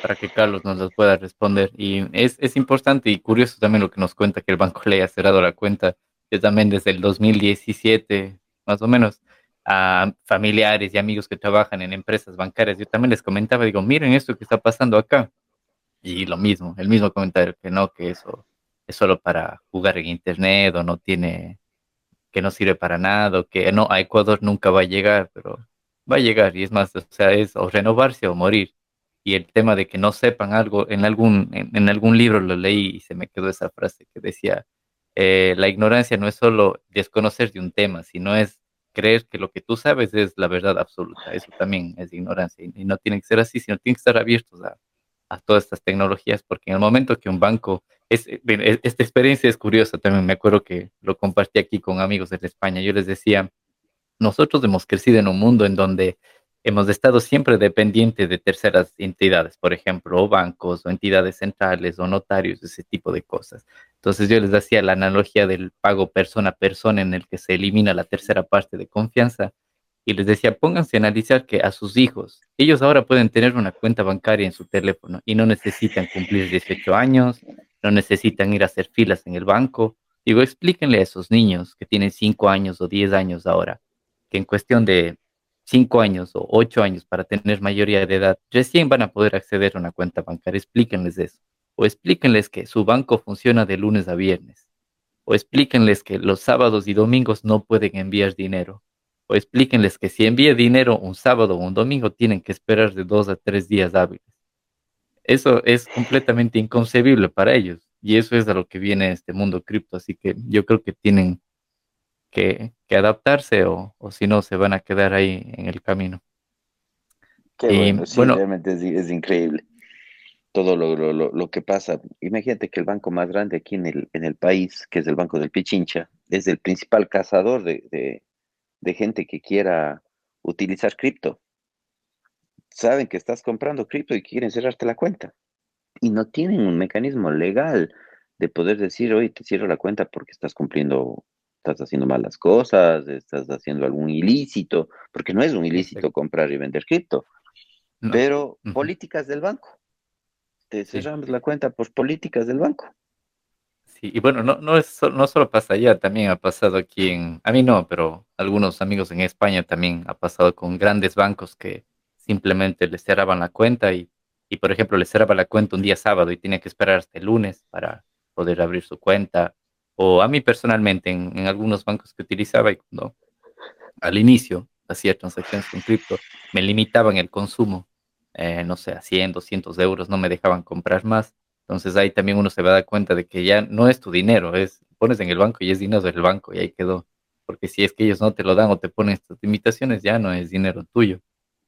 para que Carlos nos las pueda responder. Y es, es importante y curioso también lo que nos cuenta que el banco le haya cerrado la cuenta. Yo también desde el 2017, más o menos, a familiares y amigos que trabajan en empresas bancarias, yo también les comentaba, digo, miren esto que está pasando acá. Y lo mismo, el mismo comentario, que no, que eso es solo para jugar en internet o no tiene, que no sirve para nada, o que no, a Ecuador nunca va a llegar, pero va a llegar y es más, o sea, es o renovarse o morir. Y el tema de que no sepan algo, en algún, en, algún libro lo leí y se me quedó esa frase que decía, eh, la ignorancia no es solo desconocer de un tema, sino es creer que lo que tú sabes es la verdad absoluta. Eso también es ignorancia y, no tiene que ser así, sino tiene que estar abiertos a, todas estas tecnologías, porque en el momento que un banco, es, e, esta experiencia es curiosa también, me acuerdo que lo compartí aquí con amigos de España, yo les decía, nosotros hemos crecido en un mundo en donde hemos estado siempre dependientes de terceras entidades, por ejemplo, o bancos, o entidades centrales, o notarios, ese tipo de cosas. Entonces yo les hacía la analogía del pago persona a persona en el que se elimina la tercera parte de confianza y les decía, pónganse a analizar que a sus hijos, ellos ahora pueden tener una cuenta bancaria en su teléfono y no necesitan cumplir 18 años, no necesitan ir a hacer filas en el banco. Digo, explíquenle a esos niños que tienen 5 años o 10 años ahora, que en cuestión de cinco años o ocho años para tener mayoría de edad, recién van a poder acceder a una cuenta bancaria. Explíquenles eso. O explíquenles que su banco funciona de lunes a viernes. O explíquenles que los sábados y domingos no pueden enviar dinero. O explíquenles que si envía dinero un sábado o un domingo tienen que esperar de dos a tres días hábiles. Eso es completamente inconcebible para ellos. Y eso es a lo que viene este mundo cripto. Así que yo creo que tienen que, adaptarse o, si no se van a quedar ahí en el camino. Qué bueno, realmente es, increíble todo lo, que pasa. Imagínate que el banco más grande aquí en el, en el país, que es el Banco del Pichincha, es el principal cazador de, de gente que quiera utilizar cripto. Saben que estás comprando cripto y quieren cerrarte la cuenta. Y no tienen un mecanismo legal de poder decir, oye, te cierro la cuenta porque estás cumpliendo estás haciendo malas cosas, estás haciendo algún ilícito, porque no es un ilícito comprar y vender cripto, pero políticas del banco. Te cerramos la cuenta por políticas del banco. Sí, y bueno, no, no, es, no solo pasa allá, también ha pasado aquí en, a mí no, pero algunos amigos en España también ha pasado con grandes bancos que simplemente les cerraban la cuenta y, y por ejemplo, les cerraba la cuenta un día sábado y tenía que esperar hasta el lunes para poder abrir su cuenta o a mí personalmente en, en algunos bancos que utilizaba y cuando al inicio hacía transacciones con cripto, me limitaban el consumo, eh, no sé, a 100, 200 euros, no me dejaban comprar más. Entonces ahí también uno se va a dar cuenta de que ya no es tu dinero, es pones en el banco y es dinero del banco y ahí quedó. Porque si es que ellos no te lo dan o te ponen estas limitaciones, ya no es dinero tuyo.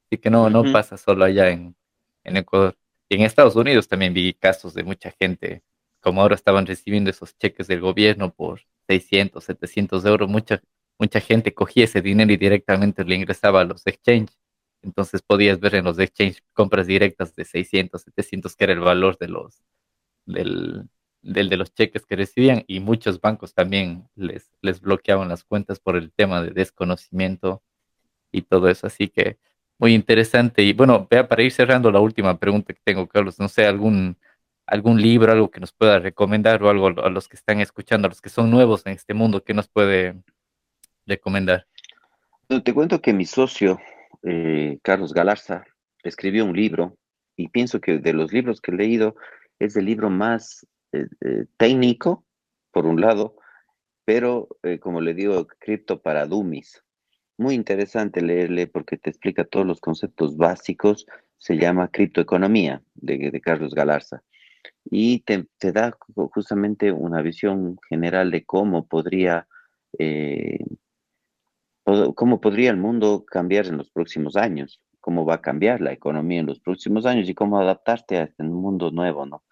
Así que no, no pasa solo allá en, en Ecuador. Y en Estados Unidos también vi casos de mucha gente, como ahora estaban recibiendo esos cheques del gobierno por 600, 700 euros, mucha, mucha gente cogía ese dinero y directamente le ingresaba a los exchanges. Entonces podías ver en los exchanges compras directas de 600, 700, que era el valor de los, del, del de los cheques que recibían y muchos bancos también les, les bloqueaban las cuentas por el tema de desconocimiento y todo eso. Así que muy interesante. Y bueno, vea, para ir cerrando la última pregunta que tengo, Carlos, no sé, algún, algún libro, algo que nos pueda recomendar o algo a los que están escuchando, a los que son nuevos en este mundo, ¿qué nos puede recomendar? Te cuento que mi socio, eh, Carlos Galarza, escribió un libro y pienso que de los libros que he leído es el libro más eh, eh, técnico, por un lado, pero como le digo, cripto para dummies. Muy interesante leerle porque te explica todos los conceptos básicos. Se llama Criptoeconomía de, de Carlos Galarza y te, da justamente una visión general de cómo podría cómo podría el mundo cambiar en los próximos años, cómo va a cambiar la economía en los próximos años y cómo adaptarte a este mundo nuevo, ¿no?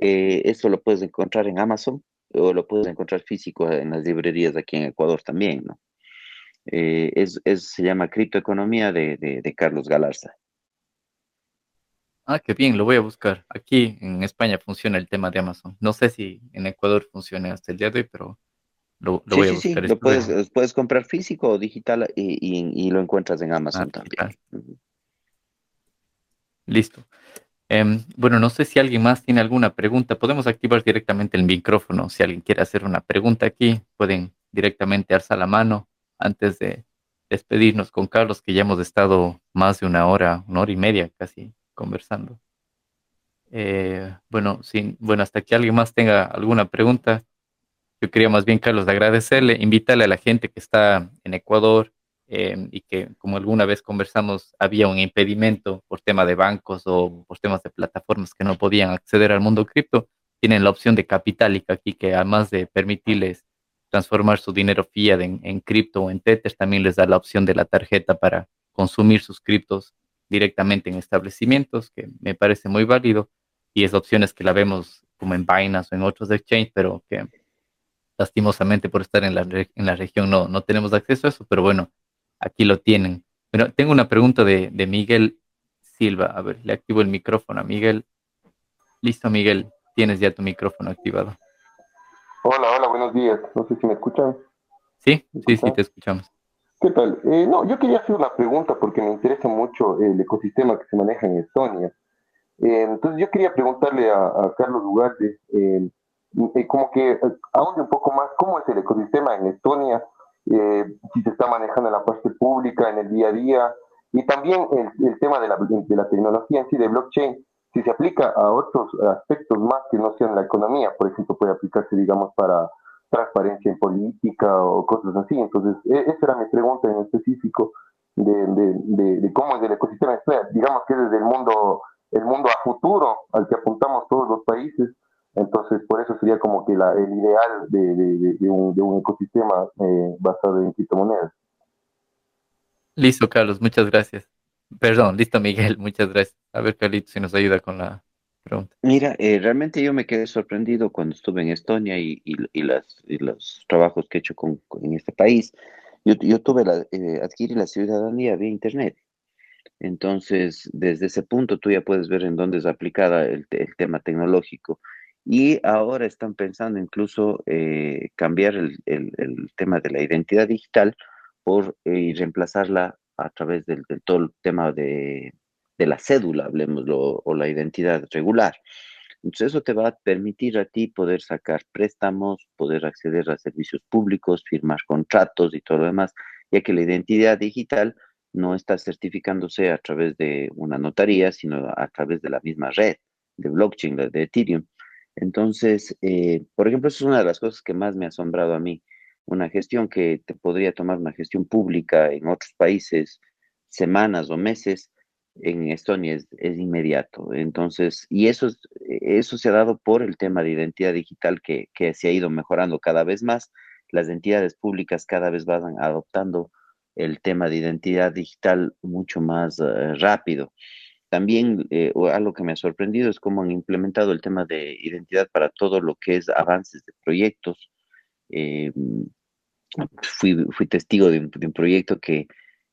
Eh, esto lo puedes encontrar en Amazon o lo puedes encontrar físico en las librerías aquí en Ecuador también, ¿no? Eh, es, se llama Criptoeconomía de, de, Carlos Galarza. Ah, qué bien, lo voy a buscar. Aquí en España funciona el tema de Amazon. No sé si en Ecuador funciona hasta el día de hoy, pero lo, sí, sí, Sí, lo puedes, puedes, comprar físico o digital y, lo encuentras en Amazon ah, también. Listo. Em, bueno, no sé si alguien más tiene alguna pregunta. Podemos activar directamente el micrófono. Si alguien quiere hacer una pregunta aquí, pueden directamente alzar la mano antes de despedirnos con Carlos, que ya hemos estado más de una hora, una hora y media casi conversando. Eh, bueno, sí, bueno, hasta que alguien más tenga alguna pregunta, yo quería más bien, Carlos, agradecerle, invitarle a la gente que está en Ecuador em, y que, como alguna vez conversamos, había un impedimento por tema de bancos o por temas de plataformas que no podían acceder al mundo cripto. Tienen la opción de Capitalic aquí, que además de permitirles transformar su dinero fiat en, en cripto o en Tether, también les da la opción de la tarjeta para consumir sus criptos directamente en establecimientos, que me parece muy válido. Y es opciones que la vemos como en Binance o en otros exchanges, pero que lastimosamente por estar en la, en la región no, no tenemos acceso a eso, pero bueno, aquí lo tienen. Pero tengo una pregunta de, de Miguel Silva. A ver, le activo el micrófono a Miguel. Listo, Miguel, tienes ya tu micrófono activado. Hola, hola, buenos días. No sé si me escuchan. Sí, sí, sí, te escuchamos. ¿Qué tal? Eh, no, yo quería hacer una pregunta porque me interesa mucho el ecosistema que se maneja en Estonia. Eh, entonces yo quería preguntarle a, Carlos Ugarte, eh, como que ahonde un poco más cómo es el ecosistema en Estonia, si se está manejando en la parte pública, en el día a día, y también el, el tema de la, de la tecnología en sí, de blockchain, si se aplica a otros aspectos más que no sean la economía, por ejemplo, puede aplicarse, digamos, para transparencia en política o cosas así. Entonces, e, esa era mi pregunta en específico de, de, de, cómo es el ecosistema. Digamos que es desde el mundo, el mundo a futuro al que apuntamos todos los países, entonces, por eso sería como que la, el ideal de, un, ecosistema eh, basado en criptomonedas. Listo, Carlos, muchas gracias. Perdón, listo, Miguel, muchas gracias. A ver, Carlitos, si nos ayuda con la pregunta. Mira, eh, realmente yo me quedé sorprendido cuando estuve en Estonia y, las, los trabajos que he hecho con, en este país. Yo, yo tuve la, eh, adquirí la ciudadanía vía Internet. Entonces, desde ese punto tú ya puedes ver en dónde es aplicada el, el tema tecnológico y ahora están pensando incluso eh, cambiar el, tema de la identidad digital por eh, y reemplazarla a través del, todo el tema de, la cédula, hablemoslo, o la identidad regular. Entonces eso te va a permitir a ti poder sacar préstamos, poder acceder a servicios públicos, firmar contratos y todo lo demás, ya que la identidad digital no está certificándose a través de una notaría, sino a través de la misma red de blockchain, de Ethereum. Entonces, eh, por ejemplo, eso es una de las cosas que más me ha asombrado a mí. Una gestión que te podría tomar una gestión pública en otros países semanas o meses, en Estonia es, inmediato. Entonces, y eso, eso se ha dado por el tema de identidad digital que, que se ha ido mejorando cada vez más. Las entidades públicas cada vez van adoptando el tema de identidad digital mucho más eh, rápido. También eh, algo que me ha sorprendido es cómo han implementado el tema de identidad para todo lo que es avances de proyectos. Eh, fui, fui, testigo de un, proyecto que,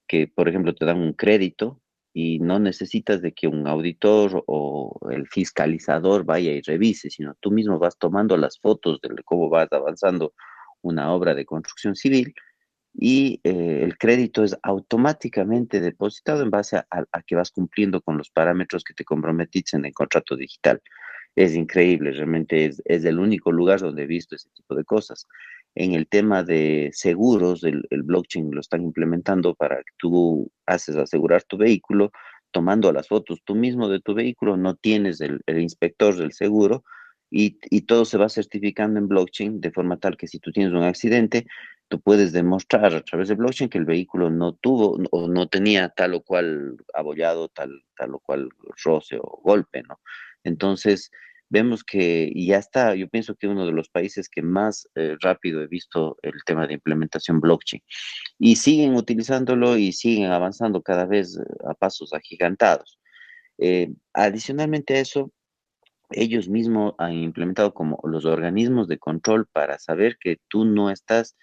que, por ejemplo, te dan un crédito y no necesitas de que un auditor o el fiscalizador vaya y revise, sino tú mismo vas tomando las fotos de cómo vas avanzando una obra de construcción civil y eh, el crédito es automáticamente depositado en base a, que vas cumpliendo con los parámetros que te comprometiste en el contrato digital. Es increíble, realmente es, el único lugar donde he visto ese tipo de cosas. En el tema de seguros, el, blockchain lo están implementando para que tú haces asegurar tu vehículo, tomando las fotos tú mismo de tu vehículo, no tienes el, el inspector del seguro, y, y, todo se va certificando en blockchain de forma tal que si tú tienes un accidente, tú puedes demostrar a través de blockchain que el vehículo no tuvo o no tenía tal o cual abollado, tal, tal o cual roce o golpe, ¿no? Entonces, vemos que ya está, yo pienso que uno de los países que más eh, rápido he visto el tema de implementación blockchain. Y siguen utilizándolo y siguen avanzando cada vez eh, a pasos agigantados. Eh, adicionalmente a eso, ellos mismos han implementado como los organismos de control para saber que tú no estás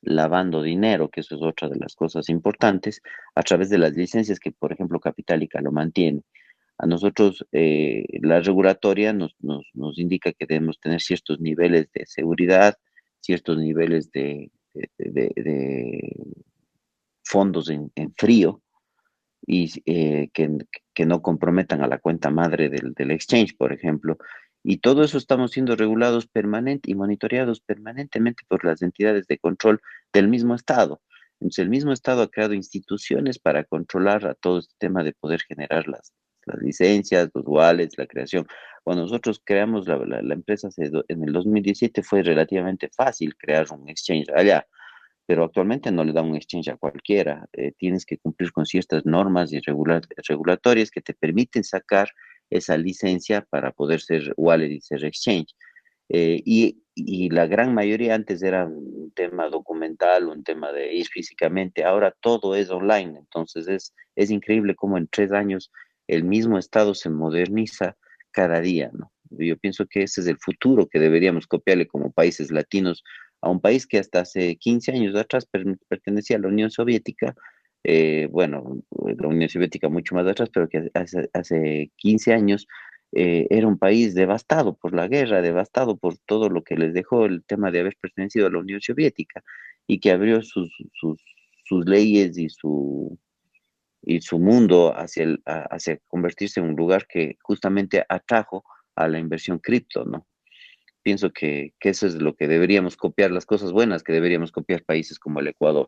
lavando dinero, que eso es otra de las cosas importantes, a través de las licencias que, por ejemplo, Capitalica lo mantiene. A nosotros eh, la regulatoria nos, nos, indica que debemos tener ciertos niveles de seguridad, ciertos niveles de, fondos en, frío y eh, que, que, no comprometan a la cuenta madre del, del exchange, por ejemplo, y todo eso estamos siendo regulados permanente y monitoreados permanentemente por las entidades de control del mismo Estado. Entonces, el mismo Estado ha creado instituciones para controlar a todo este tema de poder generar las, las licencias, los wallets, la creación. Cuando nosotros creamos la, empresa en el 2017 fue relativamente fácil crear un exchange allá, pero actualmente no le da un exchange a cualquiera. Eh, tienes que cumplir con ciertas normas y regulatorias que te permiten sacar esa licencia para poder ser wallet y ser exchange. Eh, y, y, la gran mayoría antes era un tema documental, un tema de ir físicamente, ahora todo es online, entonces es, es increíble cómo en tres años el mismo Estado se moderniza cada día, ¿no? Yo pienso que ese es el futuro que deberíamos copiarle como países latinos a un país que hasta hace 15 años atrás pertenecía a la Unión Soviética, eh, bueno, la Unión Soviética mucho más atrás, pero que hace, hace 15 años eh, era un país devastado por la guerra, devastado por todo lo que les dejó el tema de haber pertenecido a la Unión Soviética y que abrió sus, sus, sus leyes y su, y su mundo hacia, el, hacia convertirse en un lugar que justamente atrajo a la inversión cripto, ¿no? Pienso que, que eso es lo que deberíamos copiar, las cosas buenas que deberíamos copiar países como el Ecuador.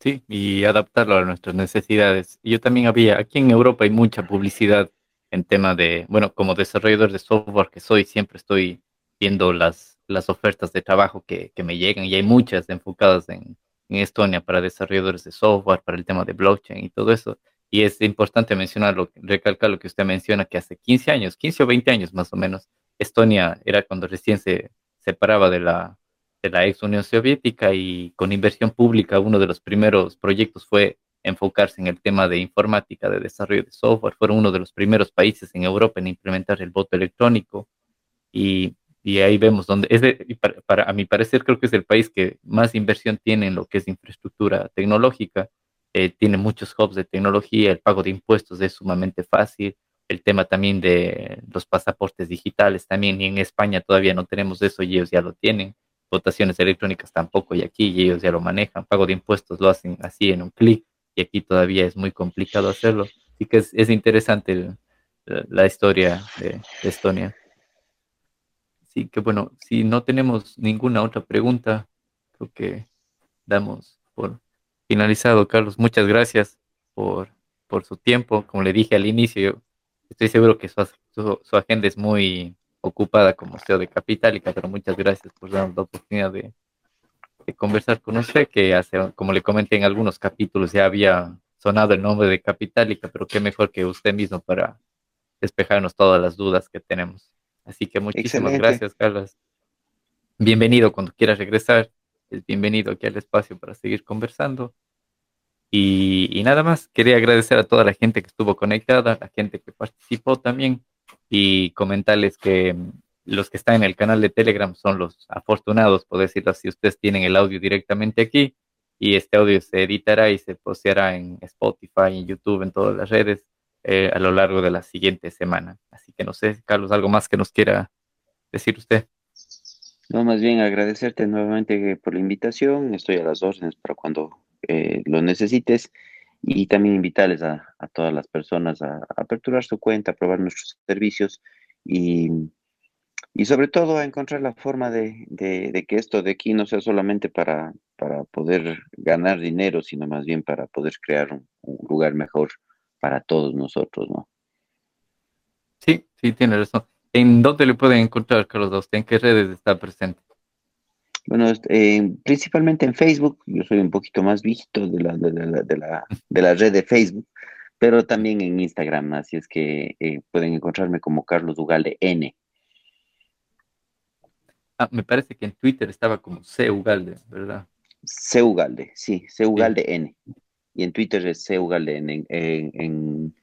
Sí, y adaptarlo a nuestras necesidades. Yo también había, aquí en Europa hay mucha publicidad en tema de, bueno, como desarrollador de software que soy, siempre estoy viendo las, las ofertas de trabajo que, que me llegan y hay muchas enfocadas en, en Estonia para desarrolladores de software, para el tema de blockchain y todo eso. Y es importante mencionarlo, recalcar lo que usted menciona, que hace 15 años, 15 o 20 años más o menos, Estonia era cuando recién se separaba de la, de la ex Unión Soviética y con inversión pública uno de los primeros proyectos fue enfocarse en el tema de informática, de desarrollo de software. Fueron uno de los primeros países en Europa en implementar el voto electrónico y, y ahí vemos donde, es para, a mi parecer creo que es el país que más inversión tiene en lo que es infraestructura tecnológica. Eh, tiene muchos hubs de tecnología, el pago de impuestos es sumamente fácil, el tema también de los pasaportes digitales también, y en España todavía no tenemos eso y ellos ya lo tienen votaciones electrónicas tampoco y aquí ellos ya lo manejan, pago de impuestos lo hacen así en un clic y aquí todavía es muy complicado hacerlo. Así que es, interesante la historia de, Estonia. Así que bueno, si no tenemos ninguna otra pregunta, creo que damos por finalizado, Carlos. Muchas gracias por, por su tiempo. Como le dije al inicio, yo estoy seguro que su, su agenda es muy ocupada como CEO de Capitalica, pero muchas gracias por darnos la oportunidad de, de conversar con usted, que hace, como le comenté en algunos capítulos, ya había sonado el nombre de Capitalica, pero qué mejor que usted mismo para despejarnos todas las dudas que tenemos. Así que muchísimas gracias, Carlos. Bienvenido cuando quieras regresar. Es bienvenido aquí al espacio para seguir conversando. Y, y, nada más, quería agradecer a toda la gente que estuvo conectada, la gente que participó también y comentarles que mm, los que están en el canal de Telegram son los afortunados, por decirlo así. Ustedes tienen el audio directamente aquí y este audio se editará y se posteará en Spotify, en YouTube, en todas las redes eh, a lo largo de la siguiente semana. Así que no sé, Carlos, algo más que nos quiera decir usted. No, más bien agradecerte nuevamente por la invitación. Estoy a las órdenes para cuando eh, lo necesites y también invitarles a, todas las personas a, aperturar su cuenta, a probar nuestros servicios y y sobre todo a encontrar la forma de, que esto de aquí no sea solamente para, para poder ganar dinero, sino más bien para poder crear un, lugar mejor para todos nosotros, ¿no? Sí, sí, tiene razón. ¿En dónde le pueden encontrar, Carlos Dosté? ¿En qué redes está presente? Bueno, eh, principalmente en Facebook. Yo soy un poquito más visto de la, de, la, de, la, de la red de Facebook, pero también en Instagram, así es que eh, pueden encontrarme como Carlos Ugalde N. Ah, me parece que en Twitter estaba como C. Ugalde, ¿verdad? C. Ugalde, sí, C. Ugalde sí. N. Y en Twitter es C. En, en,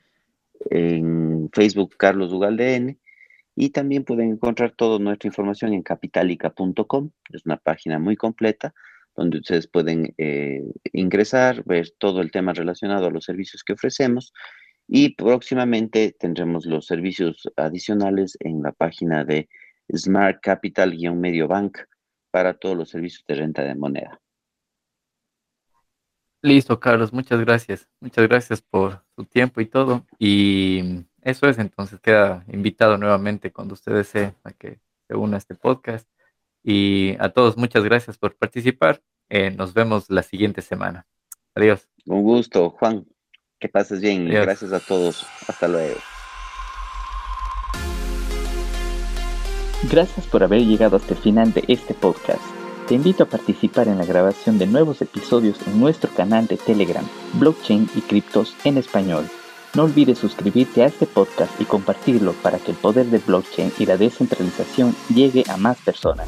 en, Facebook, Carlos Ugalde N. Y también pueden encontrar toda nuestra información en capitalica.com. Es una página muy completa donde ustedes pueden eh, ingresar, ver todo el tema relacionado a los servicios que ofrecemos. Y próximamente tendremos los servicios adicionales en la página de Smart Capital-Medio Bank para todos los servicios de renta de moneda. Listo, Carlos, muchas gracias. Muchas gracias por su tiempo y todo. Y eso es, entonces queda invitado nuevamente cuando usted desee a que se una a este podcast. Y a todos, muchas gracias por participar. Eh, nos vemos la siguiente semana. Adiós. Un gusto, Juan. Que pases bien. Adiós. Gracias a todos. Hasta luego. Gracias por haber llegado hasta el final de este podcast. Te invito a participar en la grabación de nuevos episodios en nuestro canal de Telegram, Blockchain y Criptos en Español. No olvides suscribirte a este podcast y compartirlo para que el poder de blockchain y la descentralización llegue a más personas.